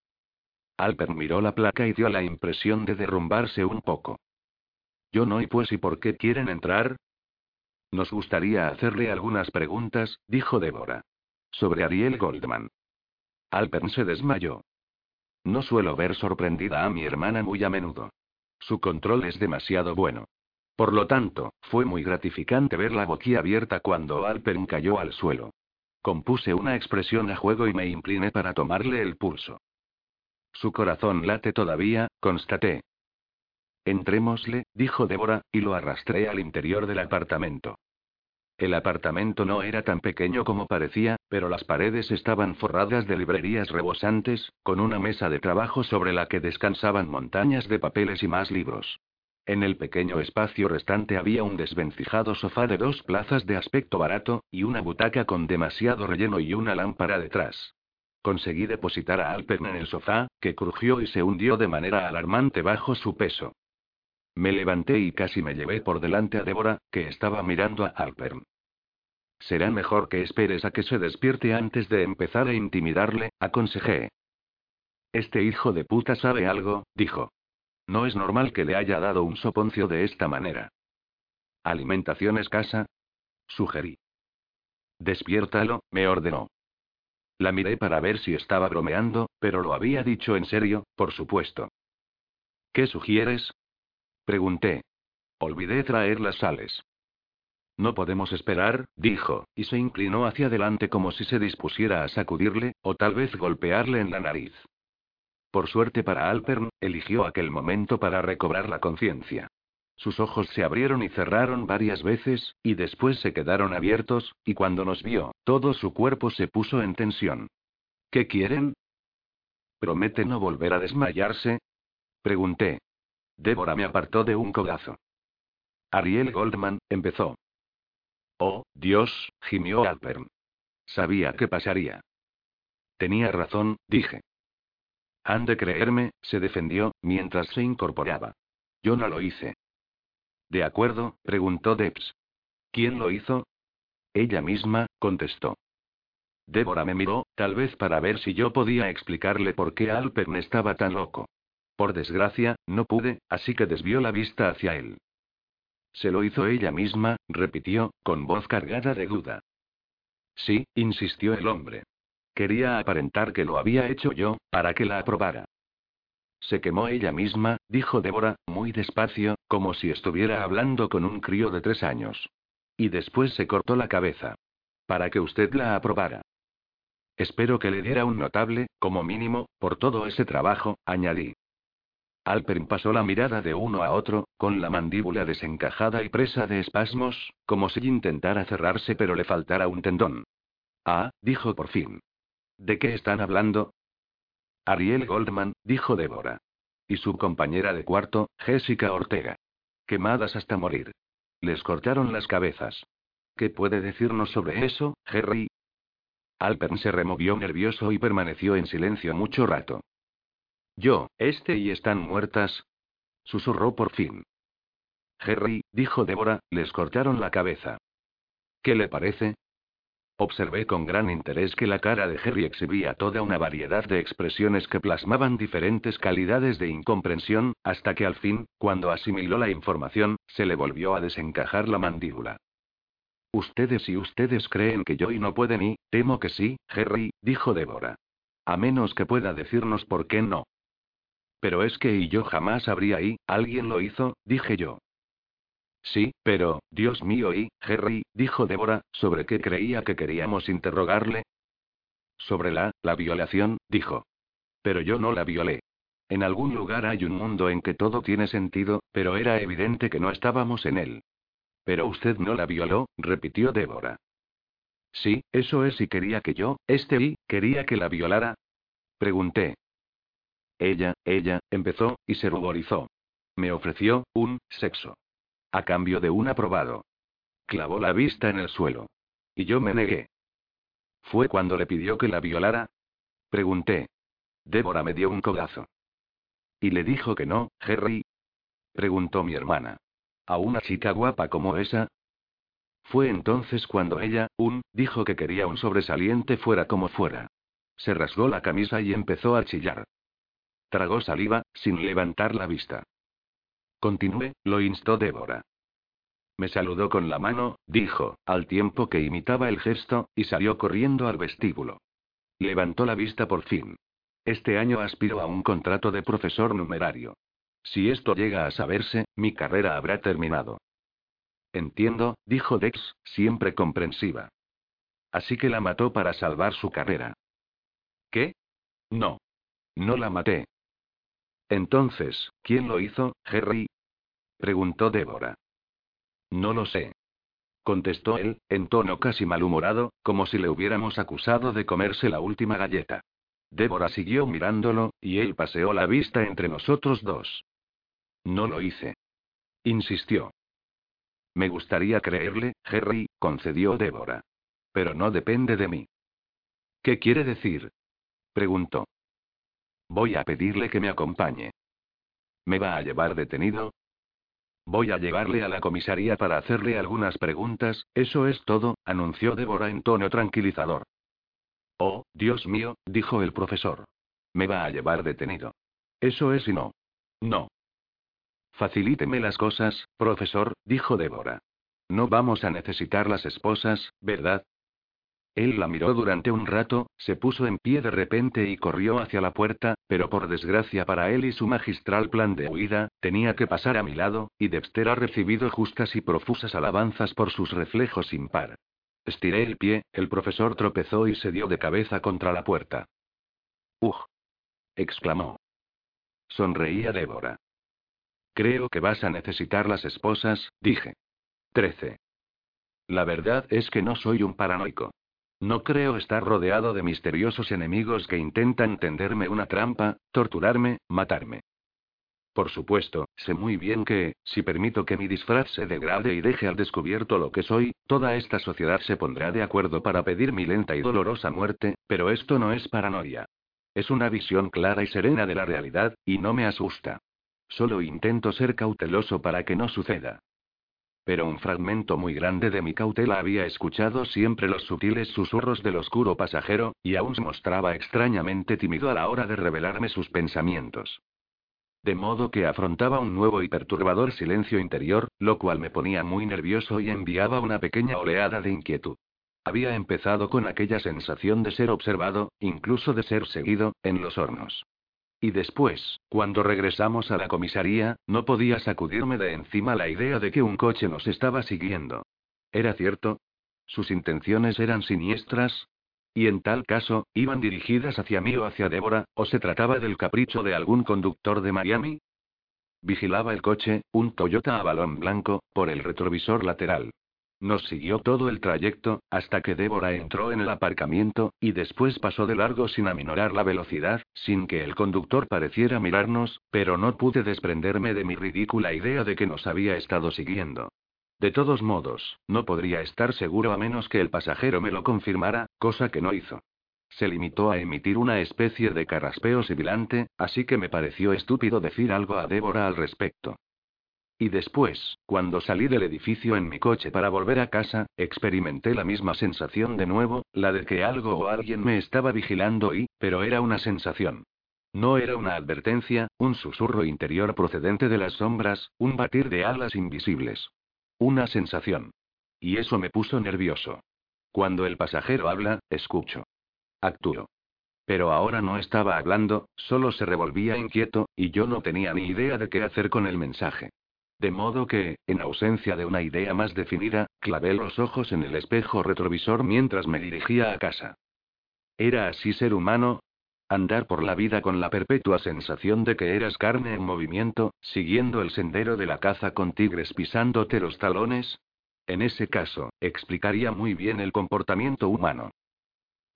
Alper miró la placa y dio la impresión de derrumbarse un poco. Yo no y pues ¿y por qué quieren entrar? Nos gustaría hacerle algunas preguntas, dijo Débora. Sobre Ariel Goldman. Alper se desmayó. No suelo ver sorprendida a mi hermana muy a menudo. Su control es demasiado bueno. Por lo tanto, fue muy gratificante verla boquiabierta cuando Alpern cayó al suelo. Compuse una expresión a juego y me incliné para tomarle el pulso. Su corazón late todavía, constaté. Entrémosle, dijo Débora, y lo arrastré al interior del apartamento. El apartamento no era tan pequeño como parecía, pero las paredes estaban forradas de librerías rebosantes, con una mesa de trabajo sobre la que descansaban montañas de papeles y más libros. En el pequeño espacio restante había un desvencijado sofá de dos plazas de aspecto barato, y una butaca con demasiado relleno y una lámpara detrás. Conseguí depositar a Alpern en el sofá, que crujió y se hundió de manera alarmante bajo su peso. Me levanté y casi me llevé por delante a Débora, que estaba mirando a Alpern. Será mejor que esperes a que se despierte antes de empezar a intimidarle, aconsejé. Este hijo de puta sabe algo, dijo. No es normal que le haya dado un soponcio de esta manera. ¿Alimentación escasa? Sugerí. Despiértalo, me ordenó. La miré para ver si estaba bromeando, pero lo había dicho en serio, por supuesto. ¿Qué sugieres? Pregunté. Olvidé traer las sales. No podemos esperar, dijo, y se inclinó hacia adelante como si se dispusiera a sacudirle, o tal vez golpearle en la nariz. Por suerte para Alpern, eligió aquel momento para recobrar la conciencia. Sus ojos se abrieron y cerraron varias veces, y después se quedaron abiertos, y cuando nos vio, todo su cuerpo se puso en tensión. ¿Qué quieren? ¿Promete no volver a desmayarse? Pregunté. Débora me apartó de un codazo. Ariel Goldman, empezó. Oh, Dios, gimió Alpern. Sabía que pasaría. Tenía razón, dije. Han de creerme, se defendió, mientras se incorporaba. Yo no lo hice. De acuerdo, preguntó Debs. ¿Quién lo hizo? Ella misma, contestó. Débora me miró, tal vez para ver si yo podía explicarle por qué Alpern estaba tan loco. Por desgracia, no pude, así que desvió la vista hacia él. Se lo hizo ella misma, repitió, con voz cargada de duda. Sí, insistió el hombre. Quería aparentar que lo había hecho yo, para que la aprobara. Se quemó ella misma, dijo Débora, muy despacio, como si estuviera hablando con un crío de tres años. Y después se cortó la cabeza. Para que usted la aprobara. Espero que le diera un notable, como mínimo, por todo ese trabajo, añadí. Alpern pasó la mirada de uno a otro, con la mandíbula desencajada y presa de espasmos, como si intentara cerrarse pero le faltara un tendón. Ah, dijo por fin. ¿De qué están hablando? Ariel Goldman, dijo Débora. Y su compañera de cuarto, Jessica Ortega. Quemadas hasta morir. Les cortaron las cabezas. ¿Qué puede decirnos sobre eso, Jerry? Alpern se removió nervioso y permaneció en silencio mucho rato. Yo, este y están muertas. Susurró por fin. Jerry, dijo Débora, les cortaron la cabeza. ¿Qué le parece? Observé con gran interés que la cara de Harry exhibía toda una variedad de expresiones que plasmaban diferentes calidades de incomprensión, hasta que al fin, cuando asimiló la información, se le volvió a desencajar la mandíbula. Ustedes y ustedes creen que yo y no pueden y, temo que sí, Harry, dijo Débora. A menos que pueda decirnos por qué no. Pero es que y yo jamás habría y, alguien lo hizo, dije yo. Sí, pero, Dios mío y, Harry, dijo Débora, ¿sobre qué creía que queríamos interrogarle? Sobre la, la violación, dijo. Pero yo no la violé. En algún lugar hay un mundo en que todo tiene sentido, pero era evidente que no estábamos en él. Pero usted no la violó, repitió Débora. Sí, eso es y quería que yo, este y, quería que la violara. Pregunté. Ella, ella, empezó, y se ruborizó. Me ofreció, un, sexo. A cambio de un aprobado. Clavó la vista en el suelo. Y yo me negué. ¿Fue cuando le pidió que la violara? Pregunté. Débora me dio un codazo. ¿Y le dijo que no, Harry? Preguntó mi hermana. ¿A una chica guapa como esa? Fue entonces cuando ella, un, dijo que quería un sobresaliente fuera como fuera. Se rasgó la camisa y empezó a chillar. Tragó saliva, sin levantar la vista. Continúe, lo instó Débora. Me saludó con la mano, dijo, al tiempo que imitaba el gesto, y salió corriendo al vestíbulo. Levantó la vista por fin. Este año aspiro a un contrato de profesor numerario. Si esto llega a saberse, mi carrera habrá terminado. Entiendo, dijo Dex, siempre comprensiva. Así que la mató para salvar su carrera. ¿Qué? No. No la maté. Entonces, ¿quién lo hizo, Harry? preguntó Débora. No lo sé. Contestó él, en tono casi malhumorado, como si le hubiéramos acusado de comerse la última galleta. Débora siguió mirándolo, y él paseó la vista entre nosotros dos. No lo hice. Insistió. Me gustaría creerle, Harry, concedió Débora. Pero no depende de mí. ¿Qué quiere decir? preguntó. Voy a pedirle que me acompañe. ¿Me va a llevar detenido? Voy a llevarle a la comisaría para hacerle algunas preguntas, eso es todo, anunció Débora en tono tranquilizador. Oh, Dios mío, dijo el profesor. Me va a llevar detenido. Eso es y no. No. Facilíteme las cosas, profesor, dijo Débora. No vamos a necesitar las esposas, ¿verdad? Él la miró durante un rato, se puso en pie de repente y corrió hacia la puerta, pero por desgracia para él y su magistral plan de huida, tenía que pasar a mi lado, y Dexter ha recibido justas y profusas alabanzas por sus reflejos sin par. Estiré el pie, el profesor tropezó y se dio de cabeza contra la puerta. ¡Ugh! exclamó. Sonreía Débora. Creo que vas a necesitar las esposas, dije. 13. La verdad es que no soy un paranoico. No creo estar rodeado de misteriosos enemigos que intentan tenderme una trampa, torturarme, matarme. Por supuesto, sé muy bien que, si permito que mi disfraz se degrade y deje al descubierto lo que soy, toda esta sociedad se pondrá de acuerdo para pedir mi lenta y dolorosa muerte, pero esto no es paranoia. Es una visión clara y serena de la realidad, y no me asusta. Solo intento ser cauteloso para que no suceda. Pero un fragmento muy grande de mi cautela había escuchado siempre los sutiles susurros del oscuro pasajero, y aún se mostraba extrañamente tímido a la hora de revelarme sus pensamientos. De modo que afrontaba un nuevo y perturbador silencio interior, lo cual me ponía muy nervioso y enviaba una pequeña oleada de inquietud. Había empezado con aquella sensación de ser observado, incluso de ser seguido, en los hornos. Y después, cuando regresamos a la comisaría, no podía sacudirme de encima la idea de que un coche nos estaba siguiendo. ¿Era cierto? ¿Sus intenciones eran siniestras? Y en tal caso, ¿iban dirigidas hacia mí o hacia Débora, o se trataba del capricho de algún conductor de Miami? Vigilaba el coche, un Toyota a balón blanco, por el retrovisor lateral. Nos siguió todo el trayecto, hasta que Débora entró en el aparcamiento, y después pasó de largo sin aminorar la velocidad, sin que el conductor pareciera mirarnos, pero no pude desprenderme de mi ridícula idea de que nos había estado siguiendo. De todos modos, no podría estar seguro a menos que el pasajero me lo confirmara, cosa que no hizo. Se limitó a emitir una especie de carraspeo sibilante, así que me pareció estúpido decir algo a Débora al respecto. Y después, cuando salí del edificio en mi coche para volver a casa, experimenté la misma sensación de nuevo, la de que algo o alguien me estaba vigilando y, pero era una sensación. No era una advertencia, un susurro interior procedente de las sombras, un batir de alas invisibles. Una sensación. Y eso me puso nervioso. Cuando el pasajero habla, escucho. Actúo. Pero ahora no estaba hablando, solo se revolvía inquieto, y yo no tenía ni idea de qué hacer con el mensaje. De modo que, en ausencia de una idea más definida, clavé los ojos en el espejo retrovisor mientras me dirigía a casa. ¿Era así ser humano? Andar por la vida con la perpetua sensación de que eras carne en movimiento, siguiendo el sendero de la caza con tigres pisándote los talones. En ese caso, explicaría muy bien el comportamiento humano.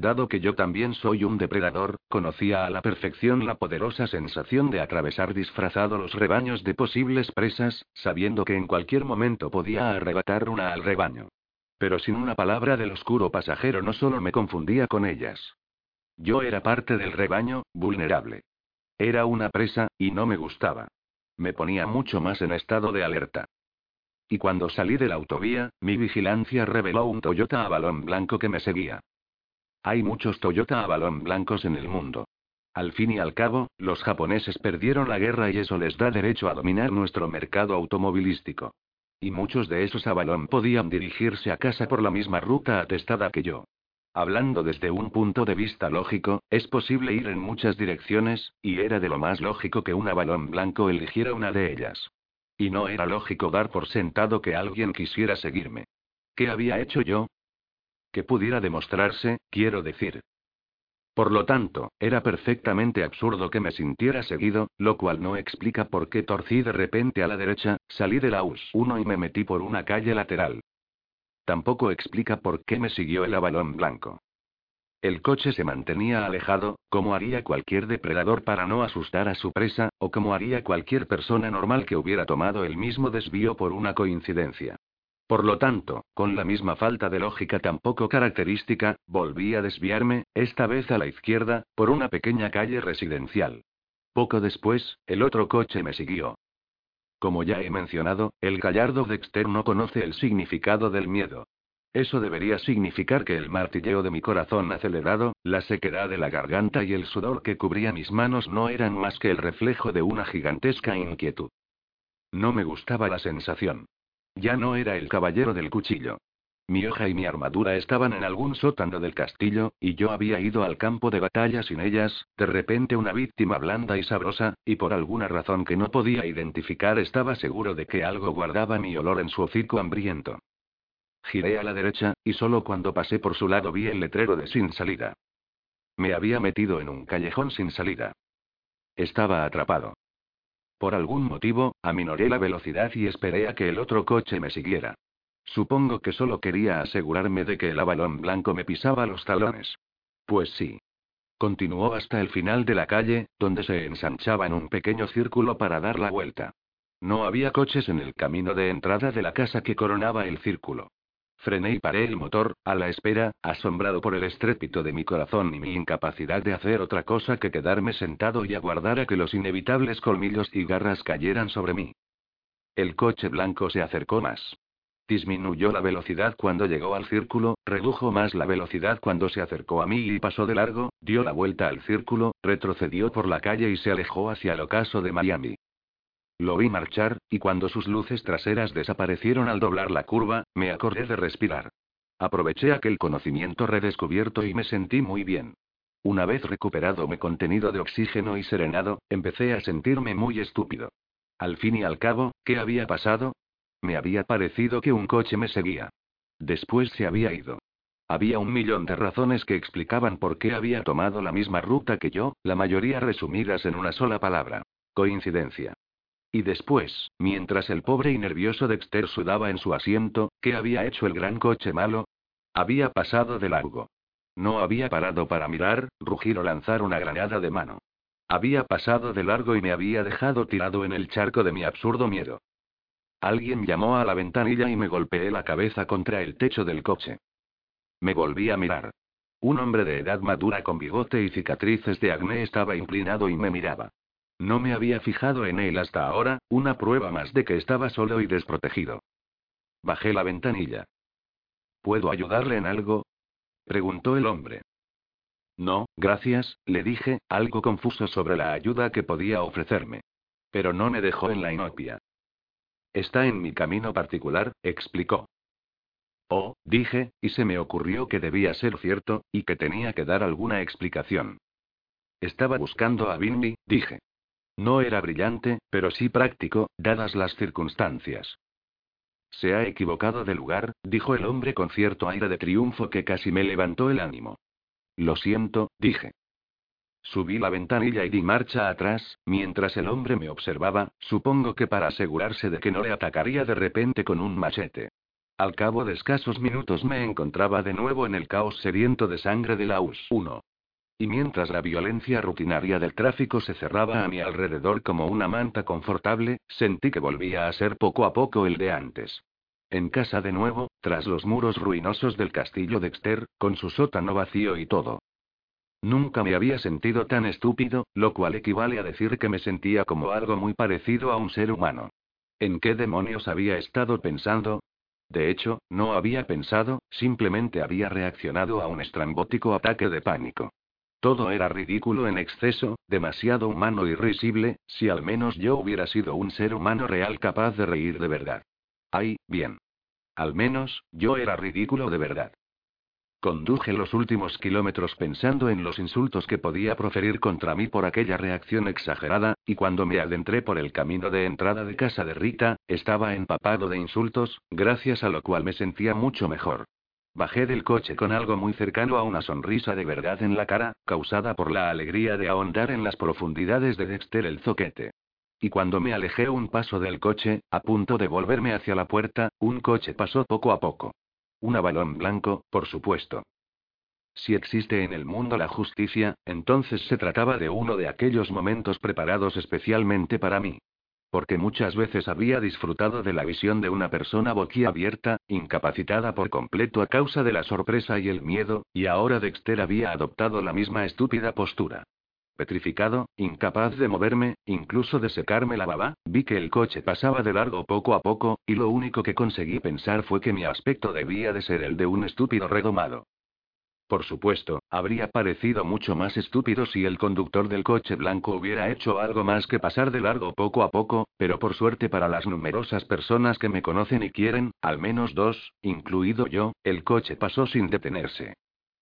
Dado que yo también soy un depredador, conocía a la perfección la poderosa sensación de atravesar disfrazado los rebaños de posibles presas, sabiendo que en cualquier momento podía arrebatar una al rebaño. Pero sin una palabra del oscuro pasajero no solo me confundía con ellas. Yo era parte del rebaño, vulnerable. Era una presa, y no me gustaba. Me ponía mucho más en estado de alerta. Y cuando salí de la autovía, mi vigilancia reveló un Toyota a balón blanco que me seguía. Hay muchos Toyota a balón blancos en el mundo. Al fin y al cabo, los japoneses perdieron la guerra y eso les da derecho a dominar nuestro mercado automovilístico. Y muchos de esos a balón podían dirigirse a casa por la misma ruta atestada que yo. Hablando desde un punto de vista lógico, es posible ir en muchas direcciones, y era de lo más lógico que un balón blanco eligiera una de ellas. Y no era lógico dar por sentado que alguien quisiera seguirme. ¿Qué había hecho yo? Que pudiera demostrarse, quiero decir. Por lo tanto, era perfectamente absurdo que me sintiera seguido, lo cual no explica por qué torcí de repente a la derecha, salí de la US 1 y me metí por una calle lateral. Tampoco explica por qué me siguió el avalón blanco. El coche se mantenía alejado, como haría cualquier depredador para no asustar a su presa, o como haría cualquier persona normal que hubiera tomado el mismo desvío por una coincidencia. Por lo tanto, con la misma falta de lógica tan poco característica, volví a desviarme, esta vez a la izquierda, por una pequeña calle residencial. Poco después, el otro coche me siguió. Como ya he mencionado, el gallardo Dexter no conoce el significado del miedo. Eso debería significar que el martilleo de mi corazón acelerado, la sequedad de la garganta y el sudor que cubría mis manos no eran más que el reflejo de una gigantesca inquietud. No me gustaba la sensación. Ya no era el caballero del cuchillo. Mi hoja y mi armadura estaban en algún sótano del castillo, y yo había ido al campo de batalla sin ellas, de repente una víctima blanda y sabrosa, y por alguna razón que no podía identificar estaba seguro de que algo guardaba mi olor en su hocico hambriento. Giré a la derecha, y solo cuando pasé por su lado vi el letrero de sin salida. Me había metido en un callejón sin salida. Estaba atrapado. Por algún motivo, aminoré la velocidad y esperé a que el otro coche me siguiera. Supongo que solo quería asegurarme de que el avalón blanco me pisaba los talones. Pues sí. Continuó hasta el final de la calle, donde se ensanchaba en un pequeño círculo para dar la vuelta. No había coches en el camino de entrada de la casa que coronaba el círculo. Frené y paré el motor, a la espera, asombrado por el estrépito de mi corazón y mi incapacidad de hacer otra cosa que quedarme sentado y aguardar a que los inevitables colmillos y garras cayeran sobre mí. El coche blanco se acercó más. Disminuyó la velocidad cuando llegó al círculo, redujo más la velocidad cuando se acercó a mí y pasó de largo, dio la vuelta al círculo, retrocedió por la calle y se alejó hacia el ocaso de Miami. Lo vi marchar, y cuando sus luces traseras desaparecieron al doblar la curva, me acordé de respirar. Aproveché aquel conocimiento redescubierto y me sentí muy bien. Una vez recuperado mi contenido de oxígeno y serenado, empecé a sentirme muy estúpido. Al fin y al cabo, ¿qué había pasado? Me había parecido que un coche me seguía. Después se había ido. Había un millón de razones que explicaban por qué había tomado la misma ruta que yo, la mayoría resumidas en una sola palabra. Coincidencia. Y después, mientras el pobre y nervioso Dexter sudaba en su asiento, ¿qué había hecho el gran coche malo? Había pasado de largo. No había parado para mirar, rugir o lanzar una granada de mano. Había pasado de largo y me había dejado tirado en el charco de mi absurdo miedo. Alguien llamó a la ventanilla y me golpeé la cabeza contra el techo del coche. Me volví a mirar. Un hombre de edad madura con bigote y cicatrices de acné estaba inclinado y me miraba. No me había fijado en él hasta ahora, una prueba más de que estaba solo y desprotegido. Bajé la ventanilla. ¿Puedo ayudarle en algo? preguntó el hombre. No, gracias, le dije, algo confuso sobre la ayuda que podía ofrecerme. Pero no me dejó en la inopia. Está en mi camino particular, explicó. Oh, dije, y se me ocurrió que debía ser cierto, y que tenía que dar alguna explicación. Estaba buscando a Bingley, dije. No era brillante, pero sí práctico, dadas las circunstancias. Se ha equivocado de lugar, dijo el hombre con cierto aire de triunfo que casi me levantó el ánimo. Lo siento, dije. Subí la ventanilla y di marcha atrás, mientras el hombre me observaba, supongo que para asegurarse de que no le atacaría de repente con un machete. Al cabo de escasos minutos me encontraba de nuevo en el caos sediento de sangre de la US 1. Y mientras la violencia rutinaria del tráfico se cerraba a mi alrededor como una manta confortable, sentí que volvía a ser poco a poco el de antes. En casa de nuevo, tras los muros ruinosos del castillo de Exter, con su sótano vacío y todo. Nunca me había sentido tan estúpido, lo cual equivale a decir que me sentía como algo muy parecido a un ser humano. ¿En qué demonios había estado pensando? De hecho, no había pensado, simplemente había reaccionado a un estrambótico ataque de pánico. Todo era ridículo en exceso, demasiado humano y risible, si al menos yo hubiera sido un ser humano real capaz de reír de verdad. Ay, bien. Al menos, yo era ridículo de verdad. Conduje los últimos kilómetros pensando en los insultos que podía proferir contra mí por aquella reacción exagerada, y cuando me adentré por el camino de entrada de casa de Rita, estaba empapado de insultos, gracias a lo cual me sentía mucho mejor. Bajé del coche con algo muy cercano a una sonrisa de verdad en la cara, causada por la alegría de ahondar en las profundidades de Dexter el zoquete. Y cuando me alejé un paso del coche, a punto de volverme hacia la puerta, un coche pasó poco a poco. Un balón blanco, por supuesto. Si existe en el mundo la justicia, entonces se trataba de uno de aquellos momentos preparados especialmente para mí. Porque muchas veces había disfrutado de la visión de una persona boquiabierta, incapacitada por completo a causa de la sorpresa y el miedo, y ahora Dexter había adoptado la misma estúpida postura. Petrificado, incapaz de moverme, incluso de secarme la baba, vi que el coche pasaba de largo poco a poco, y lo único que conseguí pensar fue que mi aspecto debía de ser el de un estúpido redomado. Por supuesto, habría parecido mucho más estúpido si el conductor del coche blanco hubiera hecho algo más que pasar de largo poco a poco, pero por suerte para las numerosas personas que me conocen y quieren, al menos dos, incluido yo, el coche pasó sin detenerse.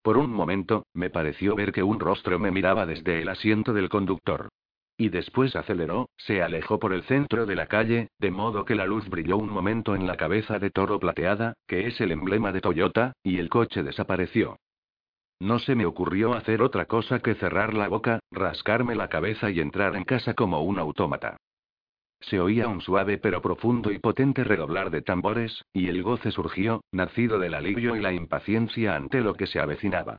Por un momento, me pareció ver que un rostro me miraba desde el asiento del conductor. Y después aceleró, se alejó por el centro de la calle, de modo que la luz brilló un momento en la cabeza de toro plateada, que es el emblema de Toyota, y el coche desapareció. No se me ocurrió hacer otra cosa que cerrar la boca, rascarme la cabeza y entrar en casa como un autómata. Se oía un suave pero profundo y potente redoblar de tambores, y el goce surgió, nacido del alivio y la impaciencia ante lo que se avecinaba.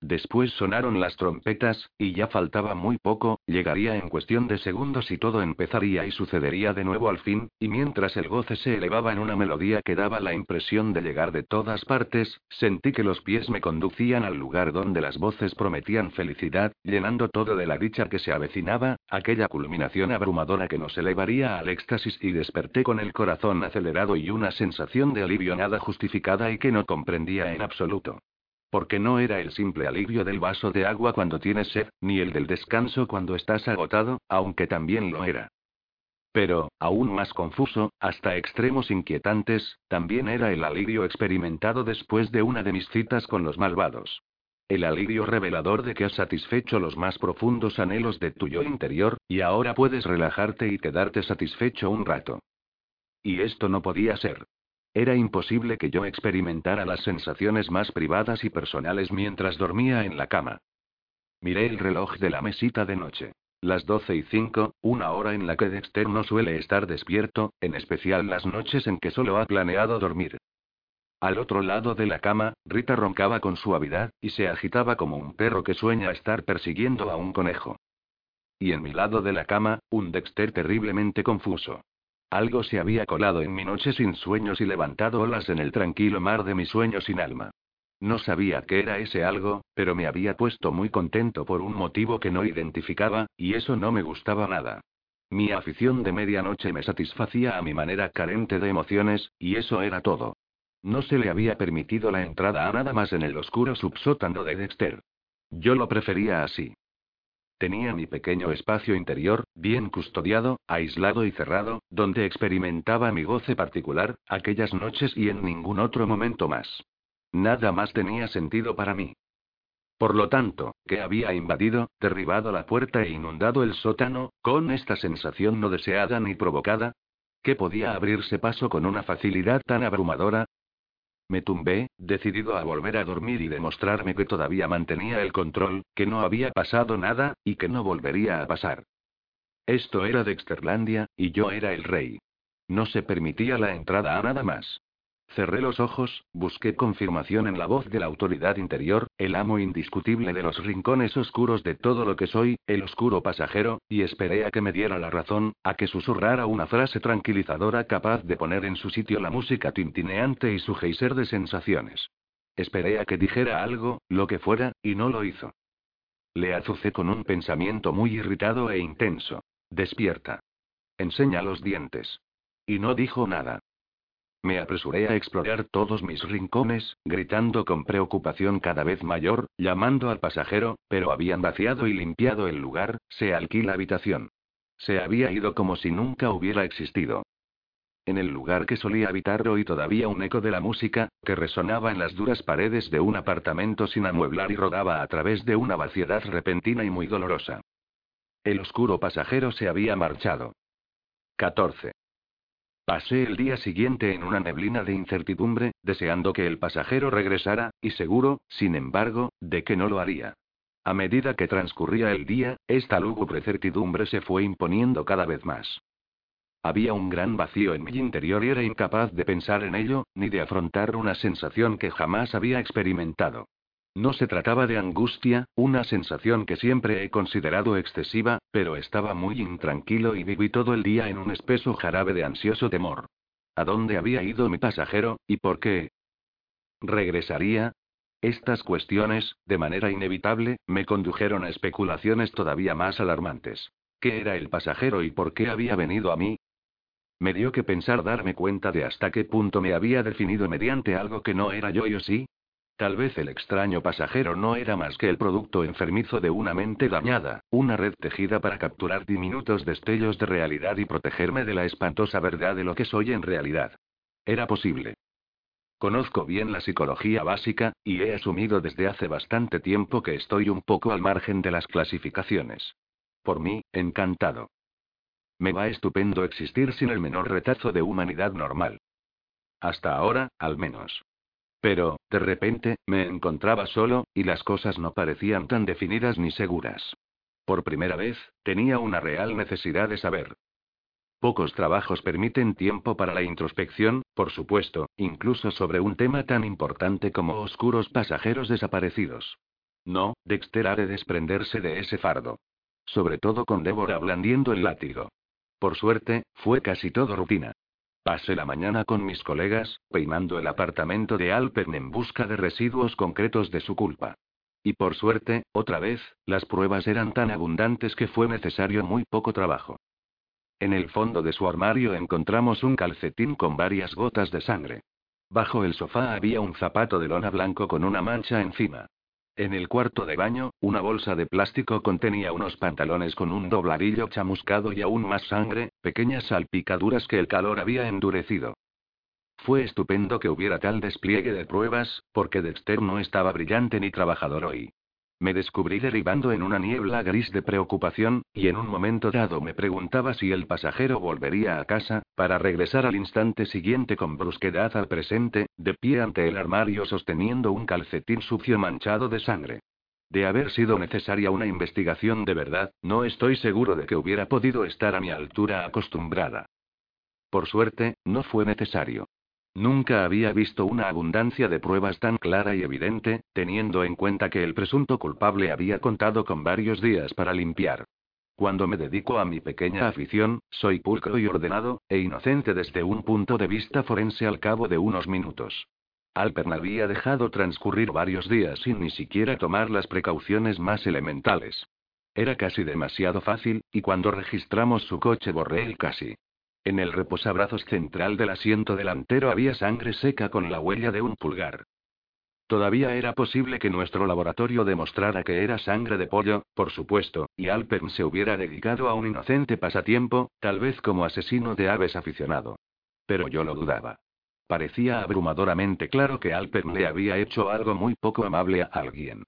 Después sonaron las trompetas, y ya faltaba muy poco, llegaría en cuestión de segundos y todo empezaría y sucedería de nuevo al fin, y mientras el goce se elevaba en una melodía que daba la impresión de llegar de todas partes, sentí que los pies me conducían al lugar donde las voces prometían felicidad, llenando todo de la dicha que se avecinaba, aquella culminación abrumadora que nos elevaría al éxtasis y desperté con el corazón acelerado y una sensación de alivio nada justificada y que no comprendía en absoluto. Porque no era el simple alivio del vaso de agua cuando tienes sed, ni el del descanso cuando estás agotado, aunque también lo era. Pero, aún más confuso, hasta extremos inquietantes, también era el alivio experimentado después de una de mis citas con los malvados. El alivio revelador de que has satisfecho los más profundos anhelos de tu yo interior, y ahora puedes relajarte y quedarte satisfecho un rato. Y esto no podía ser. Era imposible que yo experimentara las sensaciones más privadas y personales mientras dormía en la cama. Miré el reloj de la mesita de noche. Las doce y cinco, una hora en la que Dexter no suele estar despierto, en especial las noches en que solo ha planeado dormir. Al otro lado de la cama, Rita roncaba con suavidad, y se agitaba como un perro que sueña estar persiguiendo a un conejo. Y en mi lado de la cama, un Dexter terriblemente confuso. Algo se había colado en mi noche sin sueños y levantado olas en el tranquilo mar de mi sueño sin alma. No sabía qué era ese algo, pero me había puesto muy contento por un motivo que no identificaba, y eso no me gustaba nada. Mi afición de medianoche me satisfacía a mi manera carente de emociones, y eso era todo. No se le había permitido la entrada a nada más en el oscuro subsótano de Dexter. Yo lo prefería así. Tenía mi pequeño espacio interior, bien custodiado, aislado y cerrado, donde experimentaba mi goce particular, aquellas noches y en ningún otro momento más. Nada más tenía sentido para mí. Por lo tanto, que había invadido, derribado la puerta e inundado el sótano, con esta sensación no deseada ni provocada, ¿Qué podía abrirse paso con una facilidad tan abrumadora, me tumbé, decidido a volver a dormir y demostrarme que todavía mantenía el control, que no había pasado nada, y que no volvería a pasar. Esto era Dexterlandia, y yo era el rey. No se permitía la entrada a nada más. Cerré los ojos, busqué confirmación en la voz de la autoridad interior, el amo indiscutible de los rincones oscuros de todo lo que soy, el oscuro pasajero, y esperé a que me diera la razón, a que susurrara una frase tranquilizadora capaz de poner en su sitio la música tintineante y su geyser de sensaciones. Esperé a que dijera algo, lo que fuera, y no lo hizo. Le azucé con un pensamiento muy irritado e intenso. Despierta. Enseña los dientes. Y no dijo nada. Me apresuré a explorar todos mis rincones, gritando con preocupación cada vez mayor, llamando al pasajero, pero habían vaciado y limpiado el lugar, se alquila habitación. Se había ido como si nunca hubiera existido. En el lugar que solía habitar oí todavía un eco de la música, que resonaba en las duras paredes de un apartamento sin amueblar y rodaba a través de una vaciedad repentina y muy dolorosa. El oscuro pasajero se había marchado. 14. Pasé el día siguiente en una neblina de incertidumbre, deseando que el pasajero regresara, y seguro, sin embargo, de que no lo haría. A medida que transcurría el día, esta lúgubre certidumbre se fue imponiendo cada vez más. Había un gran vacío en mi interior y era incapaz de pensar en ello, ni de afrontar una sensación que jamás había experimentado. No se trataba de angustia, una sensación que siempre he considerado excesiva, pero estaba muy intranquilo y viví todo el día en un espeso jarabe de ansioso temor. ¿A dónde había ido mi pasajero, y por qué? ¿Regresaría? Estas cuestiones, de manera inevitable, me condujeron a especulaciones todavía más alarmantes. ¿Qué era el pasajero y por qué había venido a mí? Me dio que pensar darme cuenta de hasta qué punto me había definido mediante algo que no era yo y o sí, Tal vez el extraño pasajero no era más que el producto enfermizo de una mente dañada, una red tejida para capturar diminutos destellos de realidad y protegerme de la espantosa verdad de lo que soy en realidad. Era posible. Conozco bien la psicología básica, y he asumido desde hace bastante tiempo que estoy un poco al margen de las clasificaciones. Por mí, encantado. Me va estupendo existir sin el menor retazo de humanidad normal. Hasta ahora, al menos. Pero, de repente, me encontraba solo, y las cosas no parecían tan definidas ni seguras. Por primera vez, tenía una real necesidad de saber. Pocos trabajos permiten tiempo para la introspección, por supuesto, incluso sobre un tema tan importante como oscuros pasajeros desaparecidos. No, Dexter ha de desprenderse de ese fardo. Sobre todo con Débora blandiendo el látigo. Por suerte, fue casi todo rutina. Pasé la mañana con mis colegas, peinando el apartamento de Alpern en busca de residuos concretos de su culpa. Y por suerte, otra vez, las pruebas eran tan abundantes que fue necesario muy poco trabajo. En el fondo de su armario encontramos un calcetín con varias gotas de sangre. Bajo el sofá había un zapato de lona blanco con una mancha encima. En el cuarto de baño, una bolsa de plástico contenía unos pantalones con un dobladillo chamuscado y aún más sangre, pequeñas salpicaduras que el calor había endurecido. Fue estupendo que hubiera tal despliegue de pruebas, porque Dexter no estaba brillante ni trabajador hoy. Me descubrí derivando en una niebla gris de preocupación, y en un momento dado me preguntaba si el pasajero volvería a casa, para regresar al instante siguiente con brusquedad al presente, de pie ante el armario sosteniendo un calcetín sucio manchado de sangre. De haber sido necesaria una investigación de verdad, no estoy seguro de que hubiera podido estar a mi altura acostumbrada. Por suerte, no fue necesario. Nunca había visto una abundancia de pruebas tan clara y evidente, teniendo en cuenta que el presunto culpable había contado con varios días para limpiar. Cuando me dedico a mi pequeña afición, soy pulcro y ordenado, e inocente desde un punto de vista forense al cabo de unos minutos. Alpern había dejado transcurrir varios días sin ni siquiera tomar las precauciones más elementales. Era casi demasiado fácil, y cuando registramos su coche borré el casi. En el reposabrazos central del asiento delantero había sangre seca con la huella de un pulgar. Todavía era posible que nuestro laboratorio demostrara que era sangre de pollo, por supuesto, y Alpern se hubiera dedicado a un inocente pasatiempo, tal vez como asesino de aves aficionado. Pero yo lo dudaba. Parecía abrumadoramente claro que Alpern le había hecho algo muy poco amable a alguien.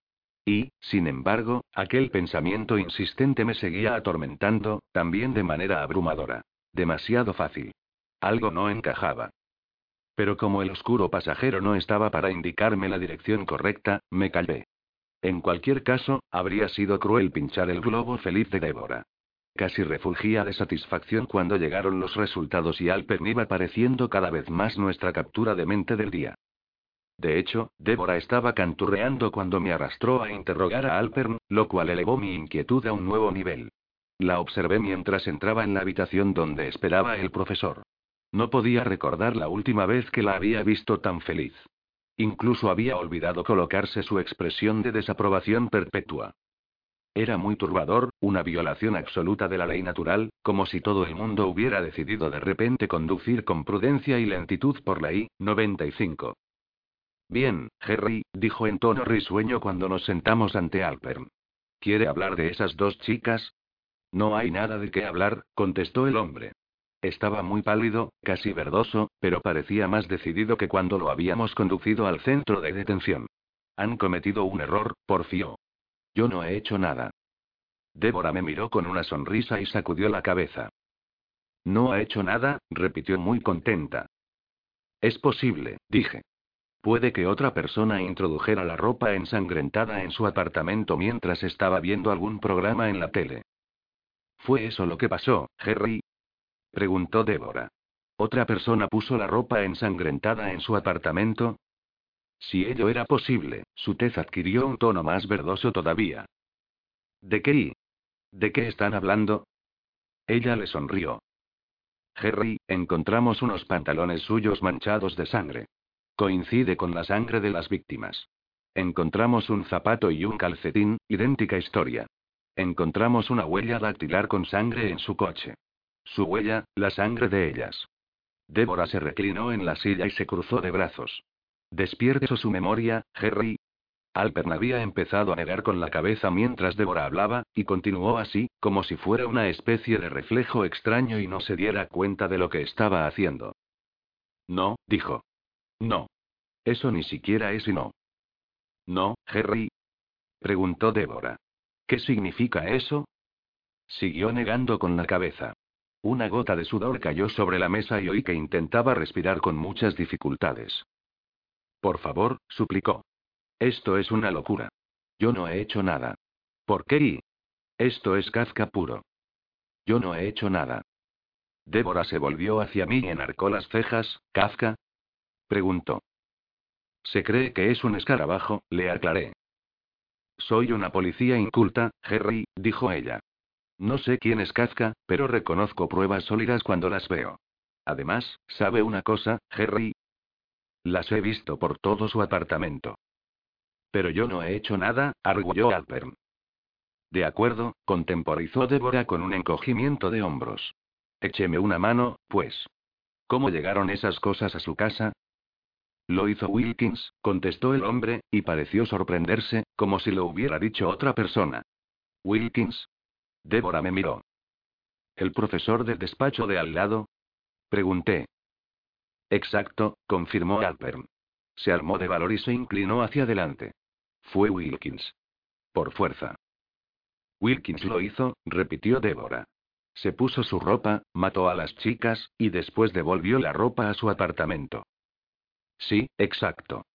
Y, sin embargo, aquel pensamiento insistente me seguía atormentando, también de manera abrumadora. Demasiado fácil. Algo no encajaba. Pero como el oscuro pasajero no estaba para indicarme la dirección correcta, me callé. En cualquier caso, habría sido cruel pinchar el globo feliz de Débora. Casi refugía de satisfacción cuando llegaron los resultados y Alpern iba pareciendo cada vez más nuestra captura de mente del día. De hecho, Débora estaba canturreando cuando me arrastró a interrogar a Alpern, lo cual elevó mi inquietud a un nuevo nivel. La observé mientras entraba en la habitación donde esperaba el profesor. No podía recordar la última vez que la había visto tan feliz. Incluso había olvidado colocarse su expresión de desaprobación perpetua. Era muy turbador, una violación absoluta de la ley natural, como si todo el mundo hubiera decidido de repente conducir con prudencia y lentitud por la I-95. Bien, Harry, dijo en tono risueño cuando nos sentamos ante Alpern. ¿Quiere hablar de esas dos chicas? No hay nada de qué hablar, contestó el hombre. Estaba muy pálido, casi verdoso, pero parecía más decidido que cuando lo habíamos conducido al centro de detención. Han cometido un error, porfió. Yo no he hecho nada. Débora me miró con una sonrisa y sacudió la cabeza. No ha hecho nada, repitió muy contenta. Es posible, dije. Puede que otra persona introdujera la ropa ensangrentada en su apartamento mientras estaba viendo algún programa en la tele. ¿Fue eso lo que pasó, Harry? preguntó Débora. ¿Otra persona puso la ropa ensangrentada en su apartamento? Si ello era posible, su tez adquirió un tono más verdoso todavía. ¿De qué? ¿De qué están hablando? Ella le sonrió. Harry, encontramos unos pantalones suyos manchados de sangre. Coincide con la sangre de las víctimas. Encontramos un zapato y un calcetín, idéntica historia. Encontramos una huella dactilar con sangre en su coche. Su huella, la sangre de ellas. Débora se reclinó en la silla y se cruzó de brazos. ¿Despierte su memoria, Harry? Alpern había empezado a negar con la cabeza mientras Débora hablaba, y continuó así, como si fuera una especie de reflejo extraño y no se diera cuenta de lo que estaba haciendo. No, dijo. No. Eso ni siquiera es y no. No, Harry. Preguntó Débora. ¿Qué significa eso? Siguió negando con la cabeza. Una gota de sudor cayó sobre la mesa y oí que intentaba respirar con muchas dificultades. Por favor, suplicó. Esto es una locura. Yo no he hecho nada. ¿Por qué? Esto es Kafka puro. Yo no he hecho nada. Débora se volvió hacia mí y enarcó las cejas. ¿Kafka? Preguntó. Se cree que es un escarabajo, le aclaré. Soy una policía inculta, Harry, dijo ella. No sé quién es Kafka, pero reconozco pruebas sólidas cuando las veo. Además, ¿sabe una cosa, Harry? Las he visto por todo su apartamento. Pero yo no he hecho nada, arguyó Alpern. De acuerdo, contemporizó Débora con un encogimiento de hombros. Écheme una mano, pues. ¿Cómo llegaron esas cosas a su casa? Lo hizo Wilkins, contestó el hombre, y pareció sorprenderse, como si lo hubiera dicho otra persona. Wilkins, Débora me miró. ¿El profesor del despacho de al lado? Pregunté. Exacto, confirmó Alpern. Se armó de valor y se inclinó hacia adelante. Fue Wilkins. Por fuerza. Wilkins lo hizo, repitió Débora. Se puso su ropa, mató a las chicas, y después devolvió la ropa a su apartamento. Sí, exacto.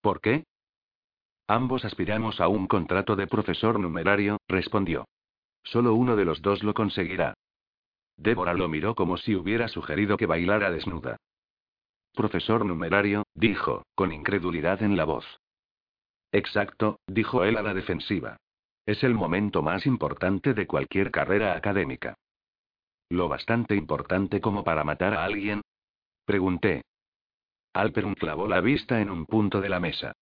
¿Por qué? Ambos aspiramos a un contrato de profesor numerario, respondió. Solo uno de los dos lo conseguirá. Débora lo miró como si hubiera sugerido que bailara desnuda. Profesor numerario, dijo, con incredulidad en la voz. Exacto, dijo él a la defensiva. Es el momento más importante de cualquier carrera académica. ¿Lo bastante importante como para matar a alguien? Pregunté. Alperum clavó la vista en un punto de la mesa.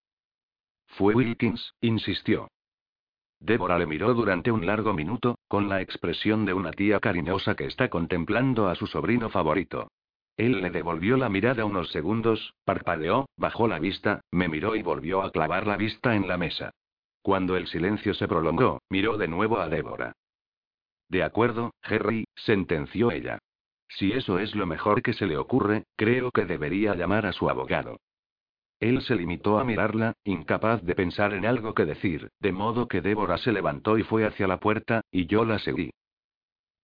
Fue Wilkins, insistió. Débora le miró durante un largo minuto, con la expresión de una tía cariñosa que está contemplando a su sobrino favorito. Él le devolvió la mirada unos segundos, parpadeó, bajó la vista, me miró y volvió a clavar la vista en la mesa. Cuando el silencio se prolongó, miró de nuevo a Débora. De acuerdo, Harry, sentenció ella. Si eso es lo mejor que se le ocurre, creo que debería llamar a su abogado. Él se limitó a mirarla, incapaz de pensar en algo que decir, de modo que Débora se levantó y fue hacia la puerta, y yo la seguí.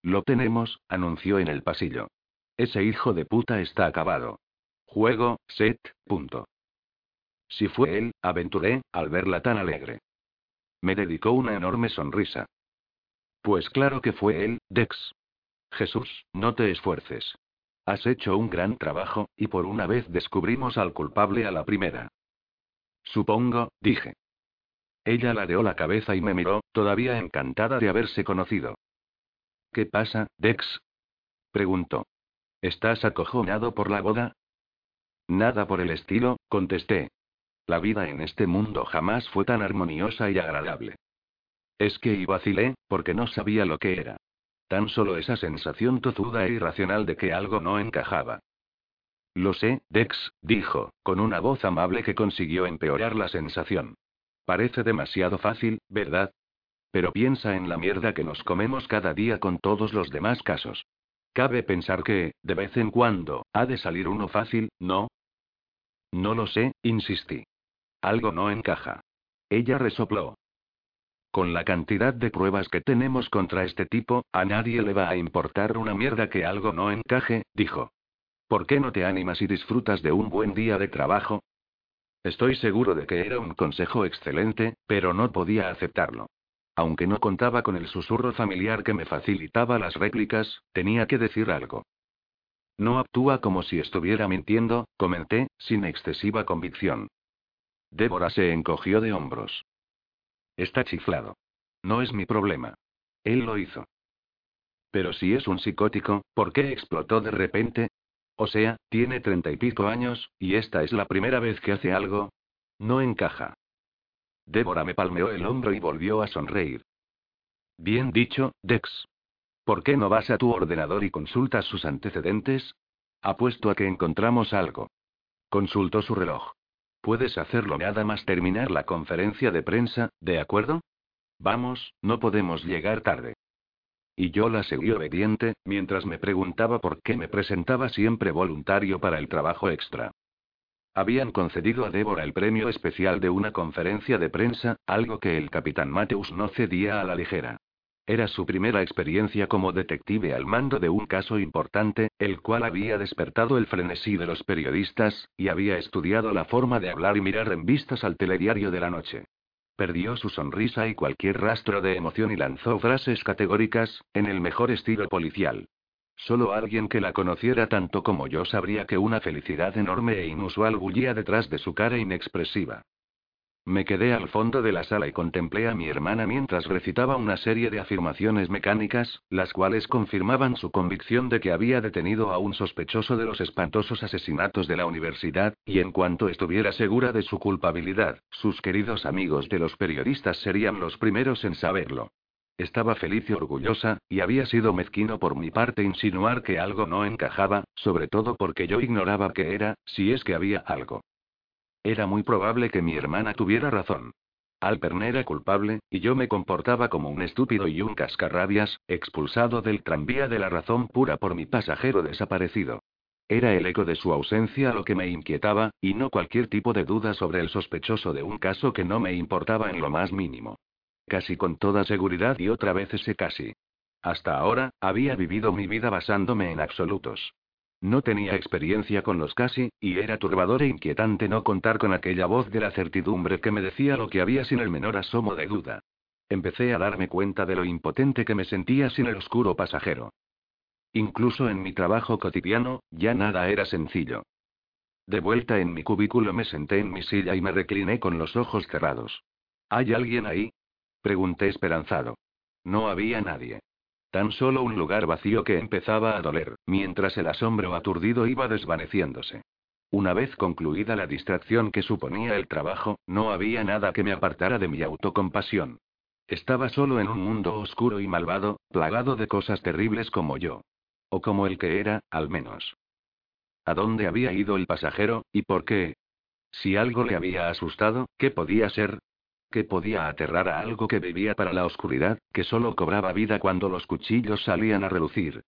Lo tenemos, anunció en el pasillo. Ese hijo de puta está acabado. Juego, set, punto. Si fue él, aventuré, al verla tan alegre. Me dedicó una enorme sonrisa. Pues claro que fue él, Dex. Jesús, no te esfuerces. Has hecho un gran trabajo, y por una vez descubrimos al culpable a la primera. Supongo, dije. Ella ladeó la cabeza y me miró, todavía encantada de haberse conocido. ¿Qué pasa, Dex? preguntó. ¿Estás acojonado por la boda? Nada por el estilo, contesté. La vida en este mundo jamás fue tan armoniosa y agradable. Es que y vacilé, porque no sabía lo que era. Tan solo esa sensación tozuda e irracional de que algo no encajaba. Lo sé, Dex, dijo, con una voz amable que consiguió empeorar la sensación. Parece demasiado fácil, ¿verdad? Pero piensa en la mierda que nos comemos cada día con todos los demás casos. Cabe pensar que, de vez en cuando, ha de salir uno fácil, ¿no? No lo sé, insistí. Algo no encaja. Ella resopló. Con la cantidad de pruebas que tenemos contra este tipo, a nadie le va a importar una mierda que algo no encaje, dijo. ¿Por qué no te animas y disfrutas de un buen día de trabajo? Estoy seguro de que era un consejo excelente, pero no podía aceptarlo. Aunque no contaba con el susurro familiar que me facilitaba las réplicas, tenía que decir algo. No actúa como si estuviera mintiendo, comenté, sin excesiva convicción. Débora se encogió de hombros. Está chiflado. No es mi problema. Él lo hizo. Pero si es un psicótico, ¿por qué explotó de repente? O sea, tiene treinta y pico años, y esta es la primera vez que hace algo. No encaja. Débora me palmeó el hombro y volvió a sonreír. Bien dicho, Dex. ¿Por qué no vas a tu ordenador y consultas sus antecedentes? Apuesto a que encontramos algo. Consultó su reloj. Puedes hacerlo nada más terminar la conferencia de prensa, ¿de acuerdo? Vamos, no podemos llegar tarde. Y yo la seguí obediente, mientras me preguntaba por qué me presentaba siempre voluntario para el trabajo extra. Habían concedido a Débora el premio especial de una conferencia de prensa, algo que el capitán Mateus no cedía a la ligera. Era su primera experiencia como detective al mando de un caso importante, el cual había despertado el frenesí de los periodistas, y había estudiado la forma de hablar y mirar en vistas al telediario de la noche. Perdió su sonrisa y cualquier rastro de emoción y lanzó frases categóricas, en el mejor estilo policial. Solo alguien que la conociera tanto como yo sabría que una felicidad enorme e inusual bullía detrás de su cara inexpresiva. Me quedé al fondo de la sala y contemplé a mi hermana mientras recitaba una serie de afirmaciones mecánicas, las cuales confirmaban su convicción de que había detenido a un sospechoso de los espantosos asesinatos de la universidad, y en cuanto estuviera segura de su culpabilidad, sus queridos amigos de los periodistas serían los primeros en saberlo. Estaba feliz y orgullosa, y había sido mezquino por mi parte insinuar que algo no encajaba, sobre todo porque yo ignoraba qué era, si es que había algo. Era muy probable que mi hermana tuviera razón. Alpern era culpable, y yo me comportaba como un estúpido y un cascarrabias, expulsado del tranvía de la razón pura por mi pasajero desaparecido. Era el eco de su ausencia lo que me inquietaba, y no cualquier tipo de duda sobre el sospechoso de un caso que no me importaba en lo más mínimo. Casi con toda seguridad y otra vez ese casi. Hasta ahora, había vivido mi vida basándome en absolutos. No tenía experiencia con los casi, y era turbador e inquietante no contar con aquella voz de la certidumbre que me decía lo que había sin el menor asomo de duda. Empecé a darme cuenta de lo impotente que me sentía sin el oscuro pasajero. Incluso en mi trabajo cotidiano, ya nada era sencillo. De vuelta en mi cubículo me senté en mi silla y me recliné con los ojos cerrados. ¿Hay alguien ahí? Pregunté esperanzado. No había nadie. Tan solo un lugar vacío que empezaba a doler, mientras el asombro aturdido iba desvaneciéndose. Una vez concluida la distracción que suponía el trabajo, no había nada que me apartara de mi autocompasión. Estaba solo en un mundo oscuro y malvado, plagado de cosas terribles como yo. O como el que era, al menos. ¿A dónde había ido el pasajero, y por qué? Si algo le había asustado, ¿qué podía ser? Que podía aterrar a algo que vivía para la oscuridad, que solo cobraba vida cuando los cuchillos salían a relucir.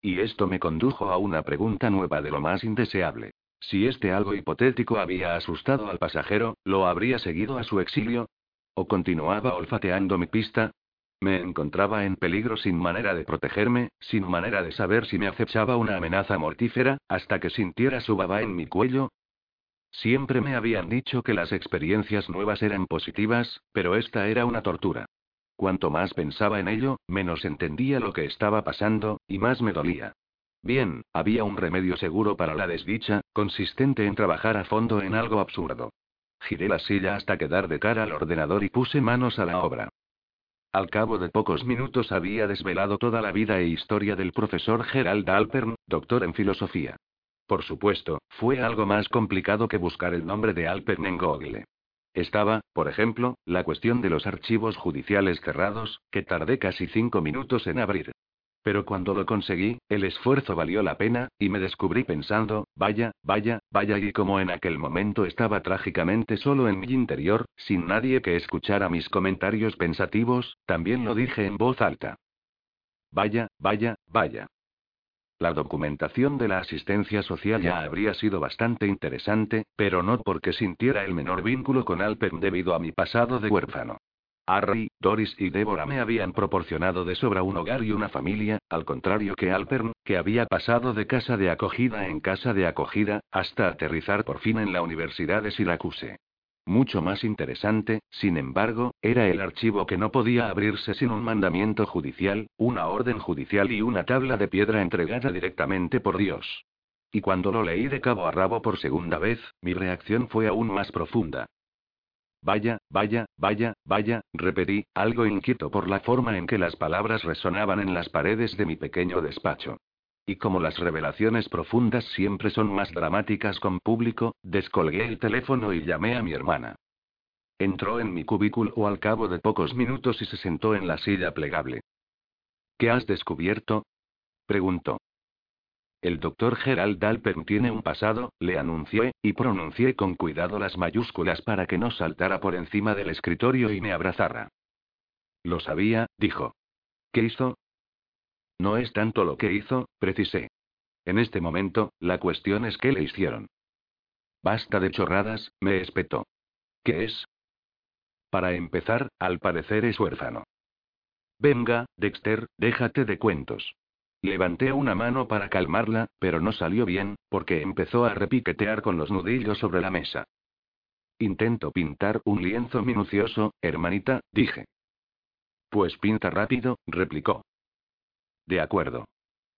Y esto me condujo a una pregunta nueva de lo más indeseable. Si este algo hipotético había asustado al pasajero, ¿lo habría seguido a su exilio? ¿O continuaba olfateando mi pista? Me encontraba en peligro sin manera de protegerme, sin manera de saber si me acechaba una amenaza mortífera, hasta que sintiera su baba en mi cuello, Siempre me habían dicho que las experiencias nuevas eran positivas, pero esta era una tortura. Cuanto más pensaba en ello, menos entendía lo que estaba pasando, y más me dolía. Bien, había un remedio seguro para la desdicha, consistente en trabajar a fondo en algo absurdo. Giré la silla hasta quedar de cara al ordenador y puse manos a la obra. Al cabo de pocos minutos había desvelado toda la vida e historia del profesor Gerald Alpern, doctor en filosofía. Por supuesto, fue algo más complicado que buscar el nombre de Alpern en. Estaba, por ejemplo, la cuestión de los archivos judiciales cerrados, que tardé casi cinco minutos en abrir. Pero cuando lo conseguí, el esfuerzo valió la pena, y me descubrí pensando, vaya, vaya, vaya, y como en aquel momento estaba trágicamente solo en mi interior, sin nadie que escuchara mis comentarios pensativos, también lo dije en voz alta. Vaya, vaya, vaya. La documentación de la asistencia social ya habría sido bastante interesante, pero no porque sintiera el menor vínculo con Alpern debido a mi pasado de huérfano. Harry, Doris y Deborah me habían proporcionado de sobra un hogar y una familia, al contrario que Alpern, que había pasado de casa de acogida en casa de acogida, hasta aterrizar por fin en la Universidad de Syracuse. Mucho más interesante, sin embargo, era el archivo que no podía abrirse sin un mandamiento judicial, una orden judicial y una tabla de piedra entregada directamente por Dios. Y cuando lo leí de cabo a rabo por segunda vez, mi reacción fue aún más profunda. Vaya, vaya, vaya, vaya, repetí, algo inquieto por la forma en que las palabras resonaban en las paredes de mi pequeño despacho. Y como las revelaciones profundas siempre son más dramáticas con público, descolgué el teléfono y llamé a mi hermana. Entró en mi cubículo al cabo de pocos minutos y se sentó en la silla plegable. ¿Qué has descubierto? preguntó. El doctor Gerald Alpern tiene un pasado, le anuncié, y pronuncié con cuidado las mayúsculas para que no saltara por encima del escritorio y me abrazara. Lo sabía, dijo. ¿Qué hizo? No es tanto lo que hizo, precisé. En este momento, la cuestión es qué le hicieron. Basta de chorradas, me espetó. ¿Qué es? Para empezar, al parecer es huérfano. Venga, Dexter, déjate de cuentos. Levanté una mano para calmarla, pero no salió bien, porque empezó a repiquetear con los nudillos sobre la mesa. Intento pintar un lienzo minucioso, hermanita, dije. Pues pinta rápido, replicó. De acuerdo.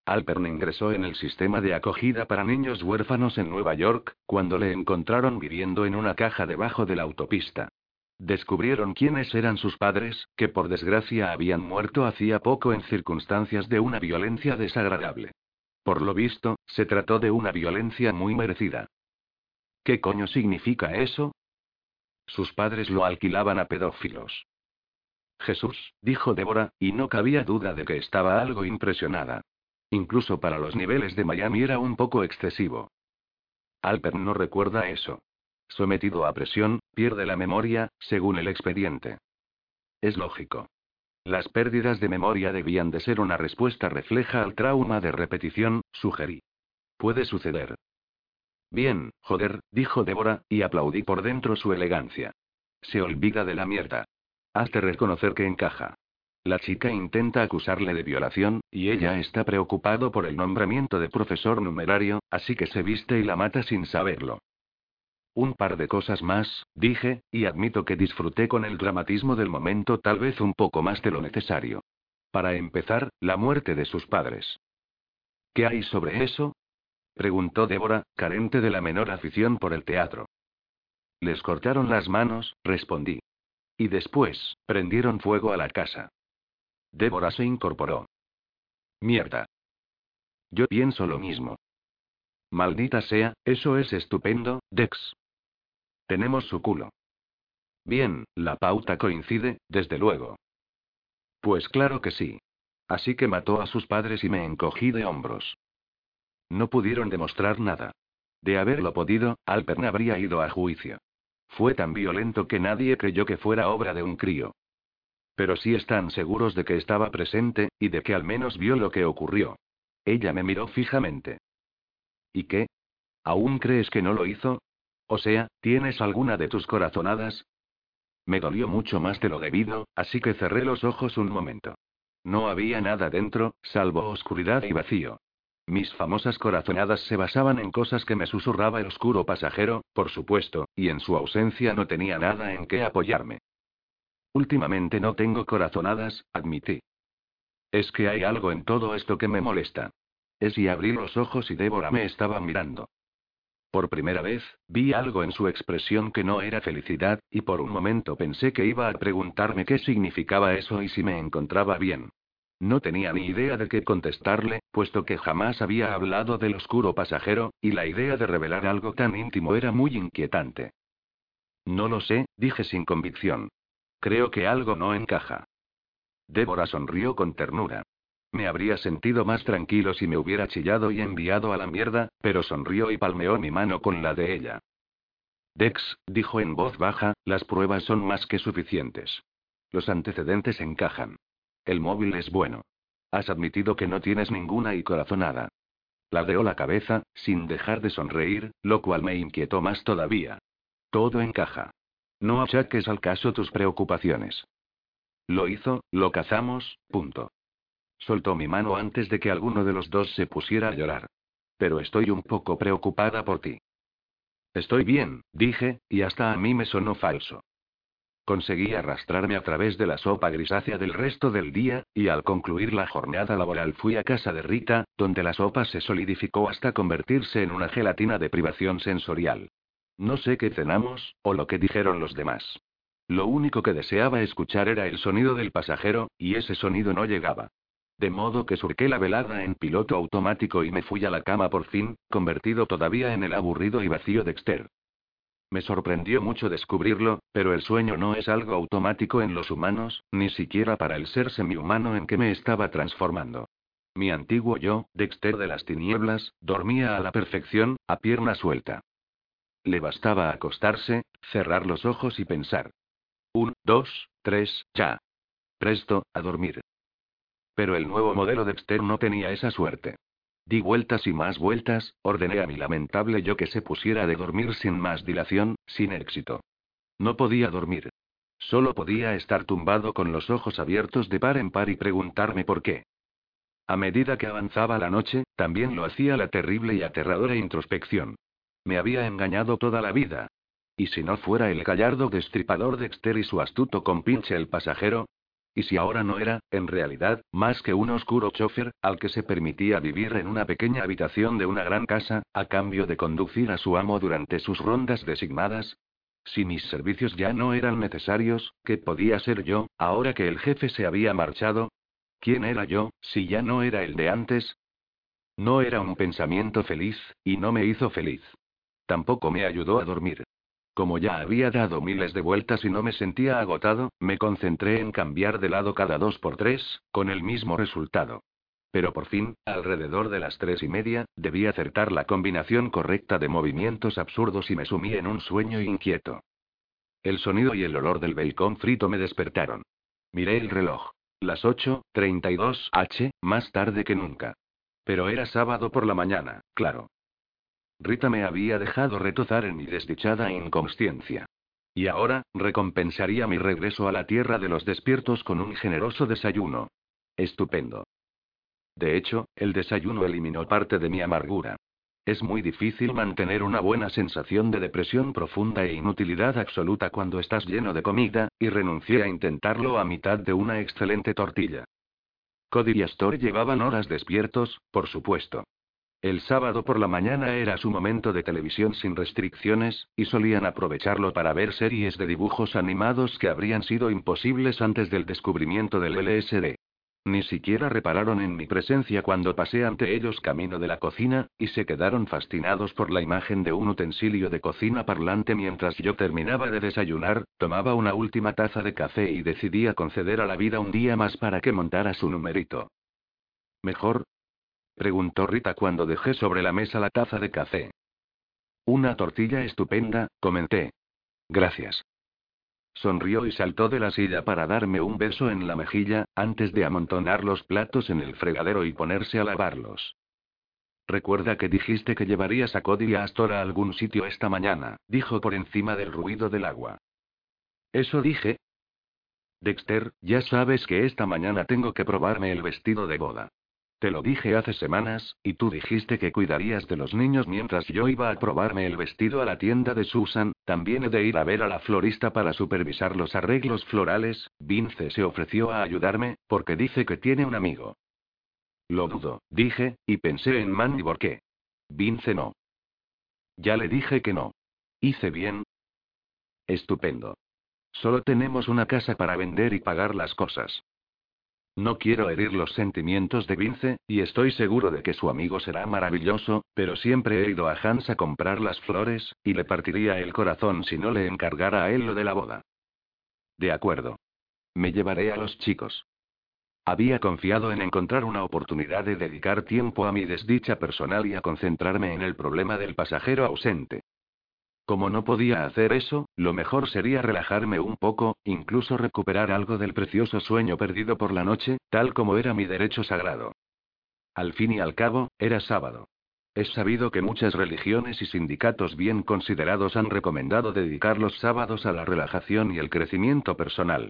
Alpern ingresó en el sistema de acogida para niños huérfanos en Nueva York, cuando le encontraron viviendo en una caja debajo de la autopista. descubrieron quiénes eran sus padres, que por desgracia habían muerto hacía poco en circunstancias de una violencia desagradable. Por lo visto, se trató de una violencia muy merecida. ¿Qué coño significa eso? Sus padres lo alquilaban a pedófilos. Jesús, dijo Débora, y no cabía duda de que estaba algo impresionada. Incluso para los niveles de Miami era un poco excesivo. Alper no recuerda eso. Sometido a presión, pierde la memoria, según el expediente. Es lógico. Las pérdidas de memoria debían de ser una respuesta refleja al trauma de repetición, sugerí. Puede suceder. Bien, joder, dijo Débora, y aplaudí por dentro su elegancia. Se olvida de la mierda. Hazte reconocer que encaja. La chica intenta acusarle de violación, y ella está preocupado por el nombramiento de profesor numerario, así que se viste y la mata sin saberlo. Un par de cosas más, dije, y admito que disfruté con el dramatismo del momento tal vez un poco más de lo necesario. Para empezar, la muerte de sus padres. ¿Qué hay sobre eso? preguntó Débora, carente de la menor afición por el teatro. Les cortaron las manos, respondí. Y después, prendieron fuego a la casa. Débora se incorporó. Mierda. Yo pienso lo mismo. Maldita sea, eso es estupendo, Dex. Tenemos su culo. Bien, la pauta coincide, desde luego. Pues claro que sí. Así que mató a sus padres y me encogí de hombros. No pudieron demostrar nada. De haberlo podido, Alpern habría ido a juicio. Fue tan violento que nadie creyó que fuera obra de un crío. Pero sí están seguros de que estaba presente, y de que al menos vio lo que ocurrió. Ella me miró fijamente. ¿Y qué? ¿Aún crees que no lo hizo? O sea, ¿tienes alguna de tus corazonadas? Me dolió mucho más de lo debido, así que cerré los ojos un momento. No había nada dentro, salvo oscuridad y vacío. Mis famosas corazonadas se basaban en cosas que me susurraba el oscuro pasajero, por supuesto, y en su ausencia no tenía nada en qué apoyarme. Últimamente no tengo corazonadas, admití. Es que hay algo en todo esto que me molesta. Es y abrí los ojos y Débora me estaba mirando. Por primera vez, vi algo en su expresión que no era felicidad, y por un momento pensé que iba a preguntarme qué significaba eso y si me encontraba bien. No tenía ni idea de qué contestarle, puesto que jamás había hablado del oscuro pasajero, y la idea de revelar algo tan íntimo era muy inquietante. No lo sé, dije sin convicción. Creo que algo no encaja. Débora sonrió con ternura. Me habría sentido más tranquilo si me hubiera chillado y enviado a la mierda, pero sonrió y palmeó mi mano con la de ella. Dex, dijo en voz baja, las pruebas son más que suficientes. Los antecedentes encajan. El móvil es bueno. Has admitido que no tienes ninguna y corazonada. Ladeó la cabeza, sin dejar de sonreír, lo cual me inquietó más todavía. Todo encaja. No achaques al caso tus preocupaciones. Lo hizo, lo cazamos, punto. Soltó mi mano antes de que alguno de los dos se pusiera a llorar. Pero estoy un poco preocupada por ti. Estoy bien, dije, y hasta a mí me sonó falso. Conseguí arrastrarme a través de la sopa grisácea del resto del día, y al concluir la jornada laboral fui a casa de Rita, donde la sopa se solidificó hasta convertirse en una gelatina de privación sensorial. No sé qué cenamos, o lo que dijeron los demás. Lo único que deseaba escuchar era el sonido del pasajero, y ese sonido no llegaba. De modo que surqué la velada en piloto automático y me fui a la cama por fin, convertido todavía en el aburrido y vacío Dexter. Me sorprendió mucho descubrirlo, pero el sueño no es algo automático en los humanos, ni siquiera para el ser semihumano en que me estaba transformando. Mi antiguo yo, Dexter de las tinieblas, dormía a la perfección, a pierna suelta. Le bastaba acostarse, cerrar los ojos y pensar. Un, dos, tres, ya. Presto, a dormir. Pero el nuevo modelo Dexter no tenía esa suerte. Di vueltas y más vueltas, ordené a mi lamentable yo que se pusiera de dormir sin más dilación, sin éxito. No podía dormir. Solo podía estar tumbado con los ojos abiertos de par en par y preguntarme por qué. A medida que avanzaba la noche, también lo hacía la terrible y aterradora introspección. Me había engañado toda la vida. Y si no fuera el gallardo destripador Dexter y su astuto compinche el pasajero, y si ahora no era, en realidad, más que un oscuro chofer, al que se permitía vivir en una pequeña habitación de una gran casa, a cambio de conducir a su amo durante sus rondas designadas? Si mis servicios ya no eran necesarios, ¿qué podía ser yo, ahora que el jefe se había marchado? ¿Quién era yo, si ya no era el de antes? No era un pensamiento feliz, y no me hizo feliz. Tampoco me ayudó a dormir. Como ya había dado miles de vueltas y no me sentía agotado, me concentré en cambiar de lado cada dos por tres, con el mismo resultado. Pero por fin, alrededor de las tres y media, debí acertar la combinación correcta de movimientos absurdos y me sumí en un sueño inquieto. El sonido y el olor del bacon frito me despertaron. Miré el reloj. Las 8.32 H, más tarde que nunca. Pero era sábado por la mañana, claro. Rita me había dejado retozar en mi desdichada inconsciencia. Y ahora, recompensaría mi regreso a la tierra de los despiertos con un generoso desayuno. Estupendo. De hecho, el desayuno eliminó parte de mi amargura. Es muy difícil mantener una buena sensación de depresión profunda e inutilidad absoluta cuando estás lleno de comida, y renuncié a intentarlo a mitad de una excelente tortilla. Cody y Astor llevaban horas despiertos, por supuesto. El sábado por la mañana era su momento de televisión sin restricciones, y solían aprovecharlo para ver series de dibujos animados que habrían sido imposibles antes del descubrimiento del LSD. Ni siquiera repararon en mi presencia cuando pasé ante ellos camino de la cocina, y se quedaron fascinados por la imagen de un utensilio de cocina parlante mientras yo terminaba de desayunar, tomaba una última taza de café y decidía conceder a la vida un día más para que montara su numerito. ¿Mejor? Preguntó Rita cuando dejé sobre la mesa la taza de café. Una tortilla estupenda, comenté. Gracias. Sonrió y saltó de la silla para darme un beso en la mejilla, antes de amontonar los platos en el fregadero y ponerse a lavarlos. Recuerda que dijiste que llevarías a Cody y a Astor a algún sitio esta mañana, dijo por encima del ruido del agua. ¿Eso dije? Dexter, ya sabes que esta mañana tengo que probarme el vestido de boda. Te lo dije hace semanas, y tú dijiste que cuidarías de los niños mientras yo iba a probarme el vestido a la tienda de Susan, también he de ir a ver a la florista para supervisar los arreglos florales, Vince se ofreció a ayudarme, porque dice que tiene un amigo. Lo dudo, dije, y pensé en Mandy qué. Vince no. Ya le dije que no. ¿Hice bien? Estupendo. Solo tenemos una casa para vender y pagar las cosas. No quiero herir los sentimientos de Vince, y estoy seguro de que su amigo será maravilloso, pero siempre he ido a Hans a comprar las flores, y le partiría el corazón si no le encargara a él lo de la boda. De acuerdo. Me llevaré a los chicos. Había confiado en encontrar una oportunidad de dedicar tiempo a mi desdicha personal y a concentrarme en el problema del pasajero ausente. Como no podía hacer eso, lo mejor sería relajarme un poco, incluso recuperar algo del precioso sueño perdido por la noche, tal como era mi derecho sagrado. Al fin y al cabo, era sábado. Es sabido que muchas religiones y sindicatos bien considerados han recomendado dedicar los sábados a la relajación y el crecimiento personal.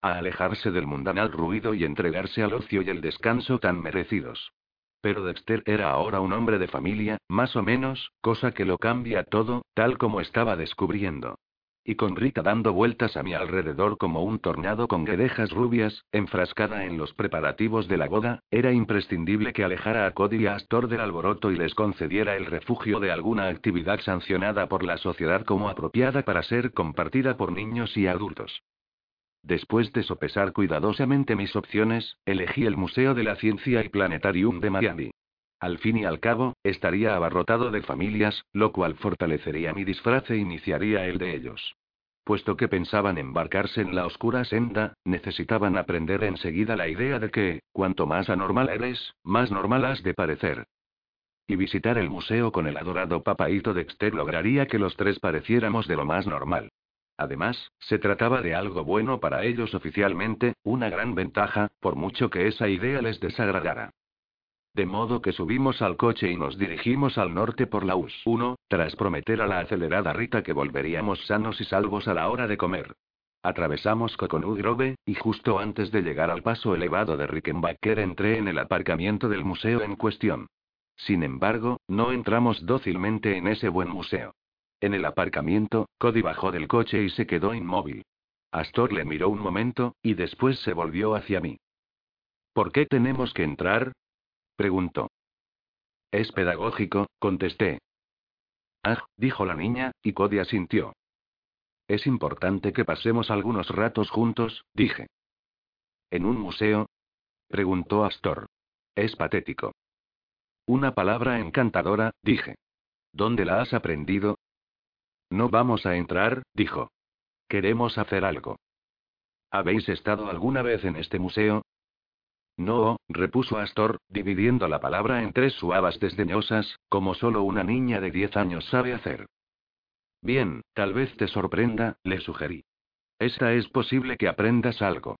A alejarse del mundanal ruido y entregarse al ocio y el descanso tan merecidos. Pero Dexter era ahora un hombre de familia, más o menos, cosa que lo cambia todo, tal como estaba descubriendo. Y con Rita dando vueltas a mi alrededor como un tornado con guedejas rubias, enfrascada en los preparativos de la boda, era imprescindible que alejara a Cody y a Astor del alboroto y les concediera el refugio de alguna actividad sancionada por la sociedad como apropiada para ser compartida por niños y adultos. Después de sopesar cuidadosamente mis opciones, elegí el Museo de la Ciencia y Planetarium de Miami. Al fin y al cabo, estaría abarrotado de familias, lo cual fortalecería mi disfraz e iniciaría el de ellos. Puesto que pensaban embarcarse en la oscura senda, necesitaban aprender enseguida la idea de que, cuanto más anormal eres, más normal has de parecer. Y visitar el museo con el adorado papaito Dexter lograría que los tres pareciéramos de lo más normal. Además, se trataba de algo bueno para ellos oficialmente, una gran ventaja, por mucho que esa idea les desagradara. De modo que subimos al coche y nos dirigimos al norte por la US 1, tras prometer a la acelerada Rita que volveríamos sanos y salvos a la hora de comer. Atravesamos Coconut Grove, y justo antes de llegar al paso elevado de Rickenbacker entré en el aparcamiento del museo en cuestión. Sin embargo, no entramos dócilmente en ese buen museo. En el aparcamiento, Cody bajó del coche y se quedó inmóvil. Astor le miró un momento, y después se volvió hacia mí. ¿Por qué tenemos que entrar? preguntó. Es pedagógico, contesté. Ah, dijo la niña, y Cody asintió. Es importante que pasemos algunos ratos juntos, dije. ¿En un museo? preguntó Astor. Es patético. Una palabra encantadora, dije. ¿Dónde la has aprendido? No vamos a entrar, dijo. Queremos hacer algo. ¿Habéis estado alguna vez en este museo? No, repuso Astor, dividiendo la palabra en tres suavas desdeñosas, como solo una niña de diez años sabe hacer. Bien, tal vez te sorprenda, le sugerí. Esta es posible que aprendas algo.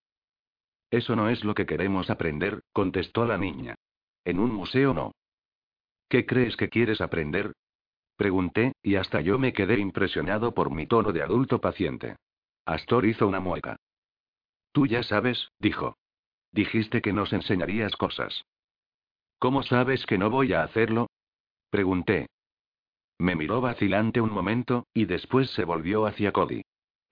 Eso no es lo que queremos aprender, contestó la niña. En un museo no. ¿Qué crees que quieres aprender? Pregunté, y hasta yo me quedé impresionado por mi tono de adulto paciente. Astor hizo una mueca. Tú ya sabes, dijo. Dijiste que nos enseñarías cosas. ¿Cómo sabes que no voy a hacerlo? Pregunté. Me miró vacilante un momento, y después se volvió hacia Cody.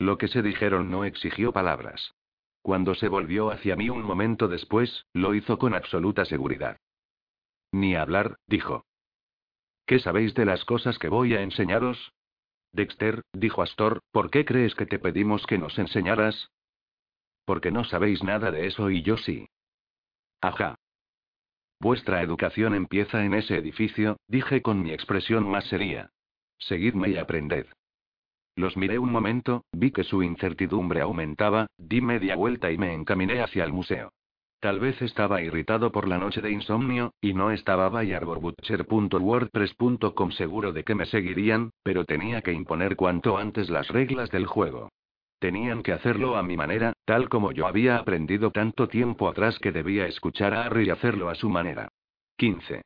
Lo que se dijeron no exigió palabras. Cuando se volvió hacia mí un momento después, lo hizo con absoluta seguridad. Ni hablar, dijo. ¿Qué sabéis de las cosas que voy a enseñaros? Dexter, dijo Astor, ¿por qué crees que te pedimos que nos enseñaras? Porque no sabéis nada de eso y yo sí. Ajá. Vuestra educación empieza en ese edificio, dije con mi expresión más seria. Seguidme y aprended. Los miré un momento, vi que su incertidumbre aumentaba, di media vuelta y me encaminé hacia el museo. Tal vez estaba irritado por la noche de insomnio, y no estaba bayarbutcher.wordpress.com seguro de que me seguirían, pero tenía que imponer cuanto antes las reglas del juego. Tenían que hacerlo a mi manera, tal como yo había aprendido tanto tiempo atrás que debía escuchar a Harry y hacerlo a su manera. 15.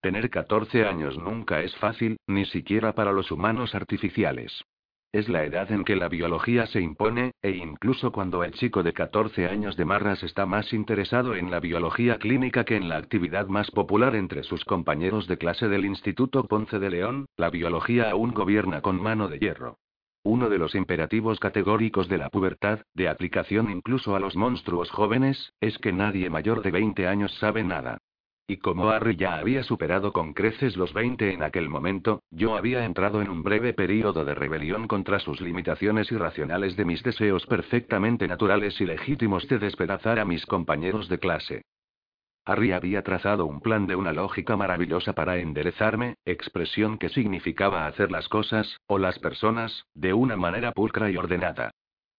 Tener 14 años nunca es fácil, ni siquiera para los humanos artificiales. Es la edad en que la biología se impone, e incluso cuando el chico de 14 años de Marras está más interesado en la biología clínica que en la actividad más popular entre sus compañeros de clase del Instituto Ponce de León, la biología aún gobierna con mano de hierro. Uno de los imperativos categóricos de la pubertad, de aplicación incluso a los monstruos jóvenes, es que nadie mayor de 20 años sabe nada. Y como Harry ya había superado con creces los 20 en aquel momento, yo había entrado en un breve período de rebelión contra sus limitaciones irracionales de mis deseos perfectamente naturales y legítimos de despedazar a mis compañeros de clase. Harry había trazado un plan de una lógica maravillosa para enderezarme, expresión que significaba hacer las cosas, o las personas, de una manera pulcra y ordenada.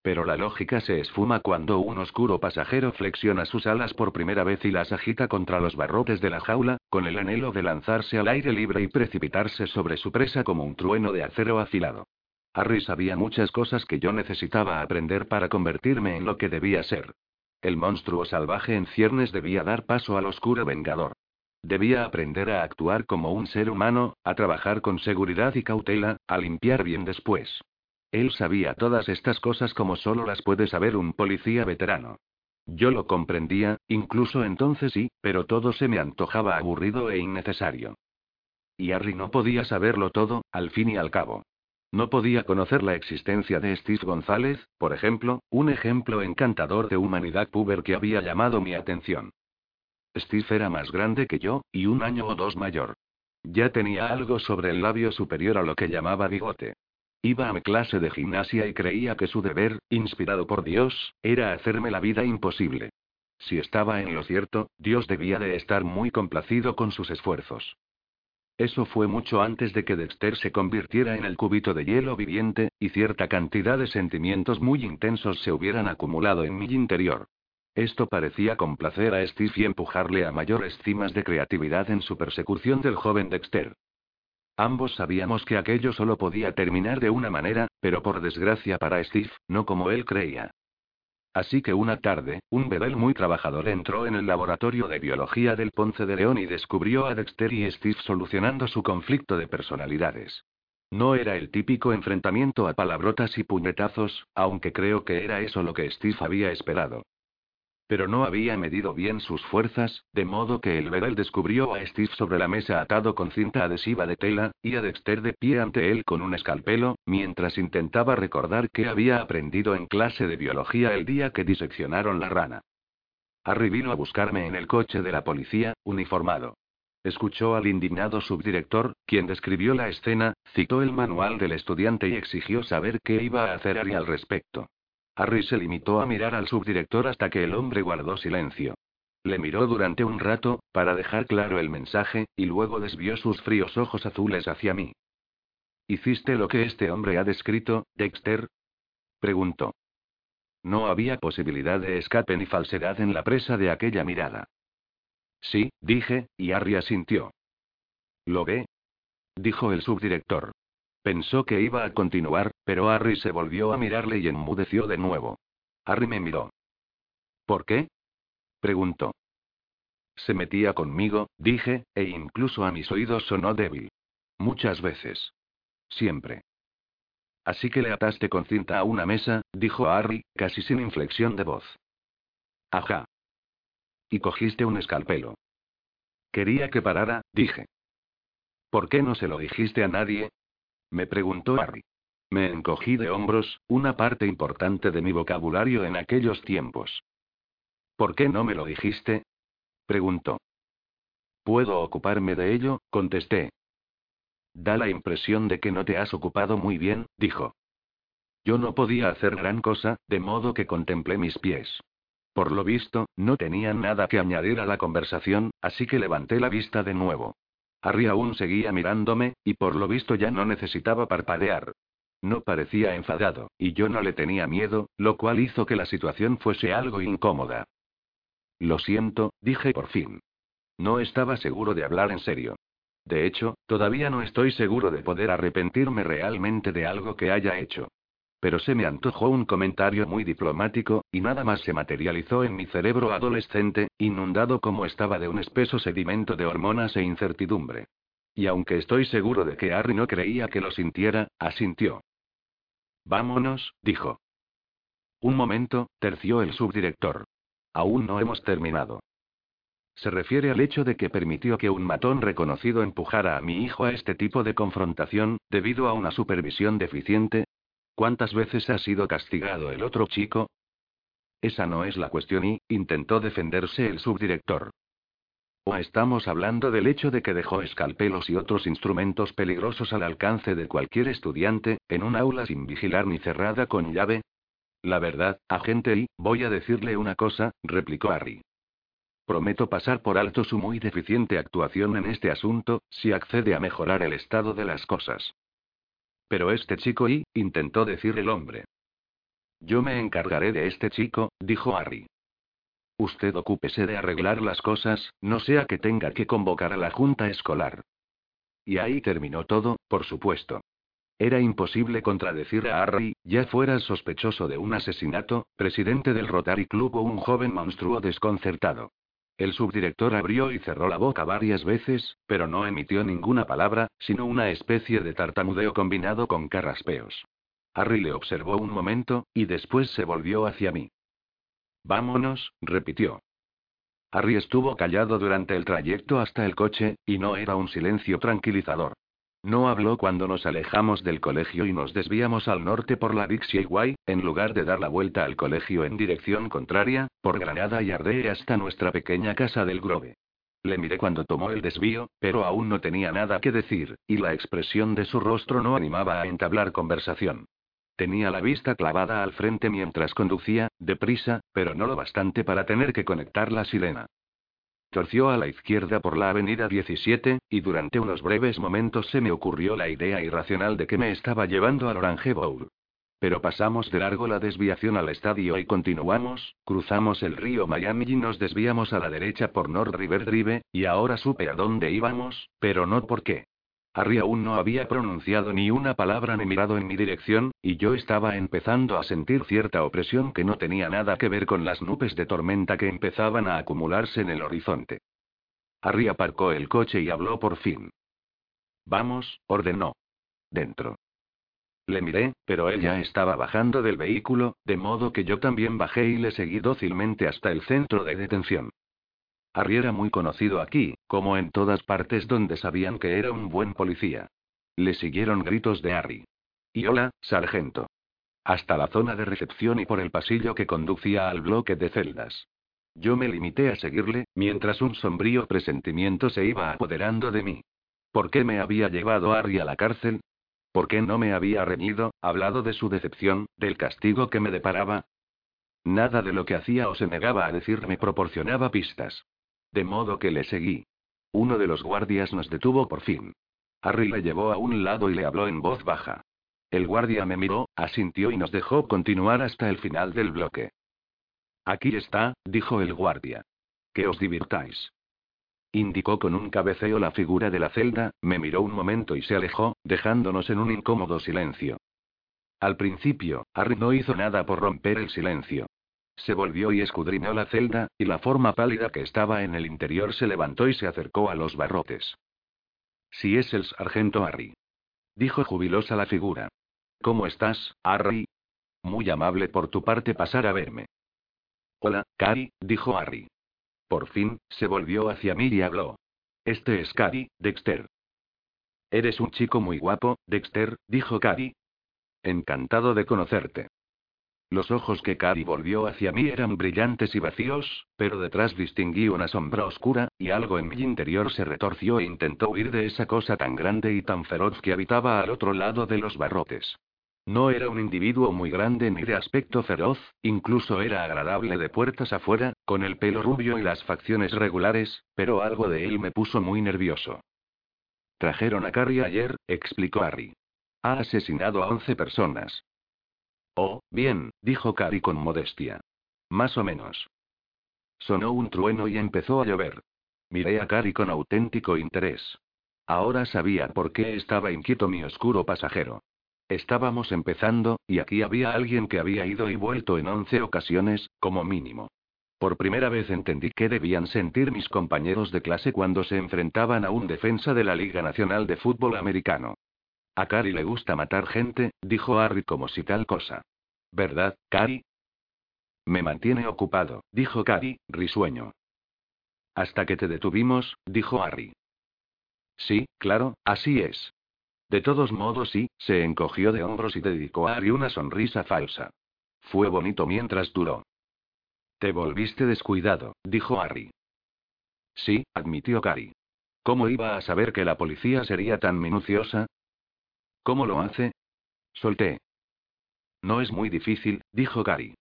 Pero la lógica se esfuma cuando un oscuro pasajero flexiona sus alas por primera vez y las agita contra los barrotes de la jaula, con el anhelo de lanzarse al aire libre y precipitarse sobre su presa como un trueno de acero afilado. Harry sabía muchas cosas que yo necesitaba aprender para convertirme en lo que debía ser. El monstruo salvaje en ciernes debía dar paso al oscuro vengador. Debía aprender a actuar como un ser humano, a trabajar con seguridad y cautela, a limpiar bien después. Él sabía todas estas cosas como solo las puede saber un policía veterano. Yo lo comprendía, incluso entonces sí, pero todo se me antojaba aburrido e innecesario. Y Harry no podía saberlo todo, al fin y al cabo. No podía conocer la existencia de Steve González, por ejemplo, un ejemplo encantador de humanidad puber que había llamado mi atención. Steve era más grande que yo, y un año o dos mayor. Ya tenía algo sobre el labio superior a lo que llamaba bigote. Iba a mi clase de gimnasia y creía que su deber, inspirado por Dios, era hacerme la vida imposible. Si estaba en lo cierto, Dios debía de estar muy complacido con sus esfuerzos. Eso fue mucho antes de que Dexter se convirtiera en el cubito de hielo viviente, y cierta cantidad de sentimientos muy intensos se hubieran acumulado en mi interior. Esto parecía complacer a Steve y empujarle a mayores cimas de creatividad en su persecución del joven Dexter. Ambos sabíamos que aquello solo podía terminar de una manera, pero por desgracia para Steve, no como él creía. Así que una tarde, un bedel muy trabajador entró en el laboratorio de biología del Ponce de León y descubrió a Dexter y Steve solucionando su conflicto de personalidades. No era el típico enfrentamiento a palabrotas y puñetazos, aunque creo que era eso lo que Steve había esperado. Pero no había medido bien sus fuerzas, de modo que el Bedel descubrió a Steve sobre la mesa atado con cinta adhesiva de tela, y a Dexter de pie ante él con un escalpelo, mientras intentaba recordar qué había aprendido en clase de biología el día que diseccionaron la rana. Harry vino a buscarme en el coche de la policía, uniformado. Escuchó al indignado subdirector, quien describió la escena, citó el manual del estudiante y exigió saber qué iba a hacer Harry al respecto. Harry se limitó a mirar al subdirector hasta que el hombre guardó silencio. Le miró durante un rato, para dejar claro el mensaje, y luego desvió sus fríos ojos azules hacia mí. ¿Hiciste lo que este hombre ha descrito, Dexter? preguntó. No había posibilidad de escape ni falsedad en la presa de aquella mirada. Sí, dije, y Harry asintió. ¿Lo ve? dijo el subdirector. Pensó que iba a continuar, pero Harry se volvió a mirarle y enmudeció de nuevo. Harry me miró. ¿Por qué? preguntó. Se metía conmigo, dije, e incluso a mis oídos sonó débil. Muchas veces. Siempre. Así que le ataste con cinta a una mesa, dijo Harry, casi sin inflexión de voz. Ajá. Y cogiste un escalpelo. Quería que parara, dije. ¿Por qué no se lo dijiste a nadie? Me preguntó Harry. Me encogí de hombros, una parte importante de mi vocabulario en aquellos tiempos. ¿Por qué no me lo dijiste? preguntó. Puedo ocuparme de ello, contesté. Da la impresión de que no te has ocupado muy bien, dijo. Yo no podía hacer gran cosa, de modo que contemplé mis pies. Por lo visto, no tenía nada que añadir a la conversación, así que levanté la vista de nuevo. Harry aún seguía mirándome, y por lo visto ya no necesitaba parpadear. No parecía enfadado, y yo no le tenía miedo, lo cual hizo que la situación fuese algo incómoda. Lo siento, dije por fin. No estaba seguro de hablar en serio. De hecho, todavía no estoy seguro de poder arrepentirme realmente de algo que haya hecho. Pero se me antojó un comentario muy diplomático, y nada más se materializó en mi cerebro adolescente, inundado como estaba de un espeso sedimento de hormonas e incertidumbre. Y aunque estoy seguro de que Harry no creía que lo sintiera, asintió. Vámonos, dijo. Un momento, terció el subdirector. Aún no hemos terminado. Se refiere al hecho de que permitió que un matón reconocido empujara a mi hijo a este tipo de confrontación, debido a una supervisión deficiente. ¿Cuántas veces ha sido castigado el otro chico? Esa no es la cuestión y, intentó defenderse el subdirector. ¿O estamos hablando del hecho de que dejó escalpelos y otros instrumentos peligrosos al alcance de cualquier estudiante, en un aula sin vigilar ni cerrada con llave? La verdad, agente y, voy a decirle una cosa, replicó Harry. Prometo pasar por alto su muy deficiente actuación en este asunto, si accede a mejorar el estado de las cosas. Pero este chico y, intentó decir el hombre. Yo me encargaré de este chico, dijo Harry. Usted ocúpese de arreglar las cosas, no sea que tenga que convocar a la junta escolar. Y ahí terminó todo, por supuesto. Era imposible contradecir a Harry, ya fuera sospechoso de un asesinato, presidente del Rotary Club o un joven monstruo desconcertado. El subdirector abrió y cerró la boca varias veces, pero no emitió ninguna palabra, sino una especie de tartamudeo combinado con carraspeos. Harry le observó un momento, y después se volvió hacia mí. Vámonos, repitió. Harry estuvo callado durante el trayecto hasta el coche, y no era un silencio tranquilizador. No habló cuando nos alejamos del colegio y nos desviamos al norte por la Dixie Way, en lugar de dar la vuelta al colegio en dirección contraria, por Granada y Ardee hasta nuestra pequeña casa del Grove. Le miré cuando tomó el desvío, pero aún no tenía nada que decir, y la expresión de su rostro no animaba a entablar conversación. Tenía la vista clavada al frente mientras conducía, deprisa, pero no lo bastante para tener que conectar la sirena. Torció a la izquierda por la avenida 17, y durante unos breves momentos se me ocurrió la idea irracional de que me estaba llevando al Orange Bowl. Pero pasamos de largo la desviación al estadio y continuamos, cruzamos el río Miami y nos desviamos a la derecha por North River Drive, y ahora supe a dónde íbamos, pero no por qué. Harry aún no había pronunciado ni una palabra ni mirado en mi dirección, y yo estaba empezando a sentir cierta opresión que no tenía nada que ver con las nubes de tormenta que empezaban a acumularse en el horizonte. Harry aparcó el coche y habló por fin. Vamos, ordenó. Dentro. Le miré, pero él ya estaba bajando del vehículo, de modo que yo también bajé y le seguí dócilmente hasta el centro de detención. Harry era muy conocido aquí, como en todas partes donde sabían que era un buen policía. Le siguieron gritos de Harry. Y hola, sargento. Hasta la zona de recepción y por el pasillo que conducía al bloque de celdas. Yo me limité a seguirle, mientras un sombrío presentimiento se iba apoderando de mí. ¿Por qué me había llevado Harry a la cárcel? ¿Por qué no me había reñido, hablado de su decepción, del castigo que me deparaba? Nada de lo que hacía o se negaba a decir me proporcionaba pistas. De modo que le seguí. Uno de los guardias nos detuvo por fin. Harry le llevó a un lado y le habló en voz baja. El guardia me miró, asintió y nos dejó continuar hasta el final del bloque. Aquí está, dijo el guardia. Que os divirtáis. Indicó con un cabeceo la figura de la celda, me miró un momento y se alejó, dejándonos en un incómodo silencio. Al principio, Harry no hizo nada por romper el silencio. Se volvió y escudriñó la celda, y la forma pálida que estaba en el interior se levantó y se acercó a los barrotes. Si es el sargento Harry. Dijo jubilosa la figura. ¿Cómo estás, Harry? Muy amable por tu parte pasar a verme. Hola, Cari, dijo Harry. Por fin, se volvió hacia mí y habló. Este es Cari, Dexter. Eres un chico muy guapo, Dexter, dijo Cari. Encantado de conocerte. Los ojos que Cari volvió hacia mí eran brillantes y vacíos, pero detrás distinguí una sombra oscura, y algo en mi interior se retorció e intentó huir de esa cosa tan grande y tan feroz que habitaba al otro lado de los barrotes. No era un individuo muy grande ni de aspecto feroz, incluso era agradable de puertas afuera, con el pelo rubio y las facciones regulares, pero algo de él me puso muy nervioso. Trajeron a Carrie ayer, explicó Harry. Ha asesinado a once personas. Oh, bien, dijo Carrie con modestia. Más o menos. Sonó un trueno y empezó a llover. Miré a Carrie con auténtico interés. Ahora sabía por qué estaba inquieto mi oscuro pasajero. Estábamos empezando, y aquí había alguien que había ido y vuelto en once ocasiones, como mínimo. Por primera vez entendí qué debían sentir mis compañeros de clase cuando se enfrentaban a un defensa de la Liga Nacional de Fútbol Americano. A Cari le gusta matar gente, dijo Harry como si tal cosa. ¿Verdad, Cari? Me mantiene ocupado, dijo Cari, risueño. Hasta que te detuvimos, dijo Harry. Sí, claro, así es. De todos modos sí, se encogió de hombros y dedicó a Harry una sonrisa falsa. Fue bonito mientras duró. Te volviste descuidado, dijo Harry. Sí, admitió Cari. ¿Cómo iba a saber que la policía sería tan minuciosa? ¿Cómo lo hace? Solté. No es muy difícil, dijo Cari.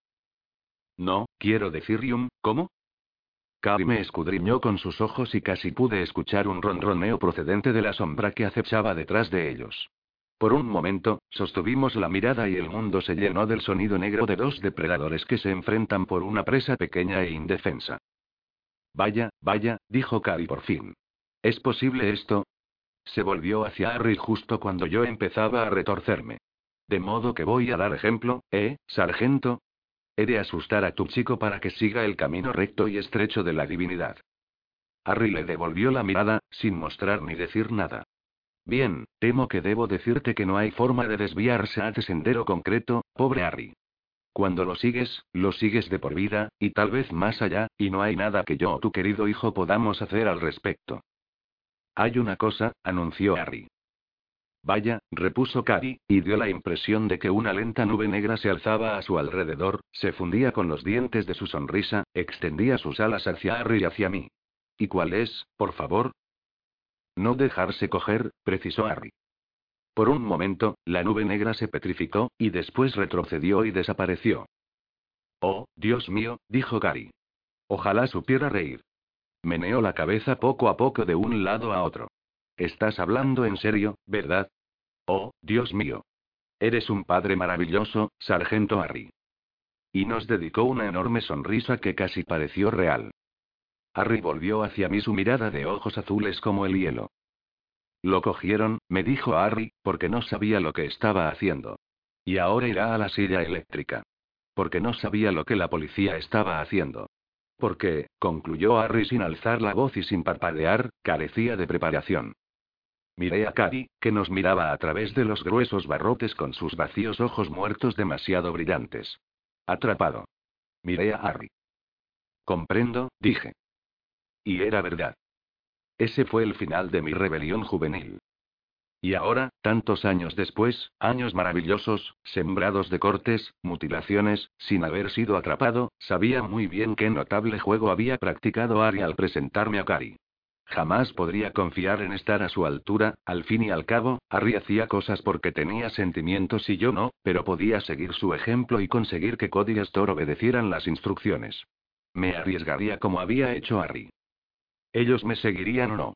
No, quiero decir, Yum, ¿cómo? Cari me escudriñó con sus ojos y casi pude escuchar un ronroneo procedente de la sombra que acechaba detrás de ellos. Por un momento, sostuvimos la mirada y el mundo se llenó del sonido negro de dos depredadores que se enfrentan por una presa pequeña e indefensa. Vaya, vaya, dijo Cari por fin. ¿Es posible esto? Se volvió hacia Harry justo cuando yo empezaba a retorcerme. De modo que voy a dar ejemplo, ¿eh, sargento? He de asustar a tu chico para que siga el camino recto y estrecho de la divinidad. Harry le devolvió la mirada, sin mostrar ni decir nada. Bien, temo que debo decirte que no hay forma de desviarse a ese sendero concreto, pobre Harry. Cuando lo sigues, lo sigues de por vida, y tal vez más allá, y no hay nada que yo o tu querido hijo podamos hacer al respecto. Hay una cosa, anunció Harry. Vaya, repuso Cari, y dio la impresión de que una lenta nube negra se alzaba a su alrededor, se fundía con los dientes de su sonrisa, extendía sus alas hacia Harry y hacia mí. ¿Y cuál es, por favor? No dejarse coger, precisó Harry. Por un momento, la nube negra se petrificó, y después retrocedió y desapareció. Oh, Dios mío, dijo Cari. Ojalá supiera reír. Meneó la cabeza poco a poco de un lado a otro. Estás hablando en serio, ¿verdad? Oh, Dios mío. Eres un padre maravilloso, sargento Harry. Y nos dedicó una enorme sonrisa que casi pareció real. Harry volvió hacia mí su mirada de ojos azules como el hielo. Lo cogieron, me dijo Harry, porque no sabía lo que estaba haciendo. Y ahora irá a la silla eléctrica. Porque no sabía lo que la policía estaba haciendo. Porque, concluyó Harry sin alzar la voz y sin parpadear, carecía de preparación. Miré a Cari, que nos miraba a través de los gruesos barrotes con sus vacíos ojos muertos demasiado brillantes. Atrapado. Miré a Harry. Comprendo, dije. Y era verdad. Ese fue el final de mi rebelión juvenil. Y ahora, tantos años después, años maravillosos, sembrados de cortes, mutilaciones, sin haber sido atrapado, sabía muy bien qué notable juego había practicado Ari al presentarme a Kari. Jamás podría confiar en estar a su altura, al fin y al cabo, Harry hacía cosas porque tenía sentimientos y yo no, pero podía seguir su ejemplo y conseguir que Cody y Astor obedecieran las instrucciones. Me arriesgaría como había hecho Harry. Ellos me seguirían o no.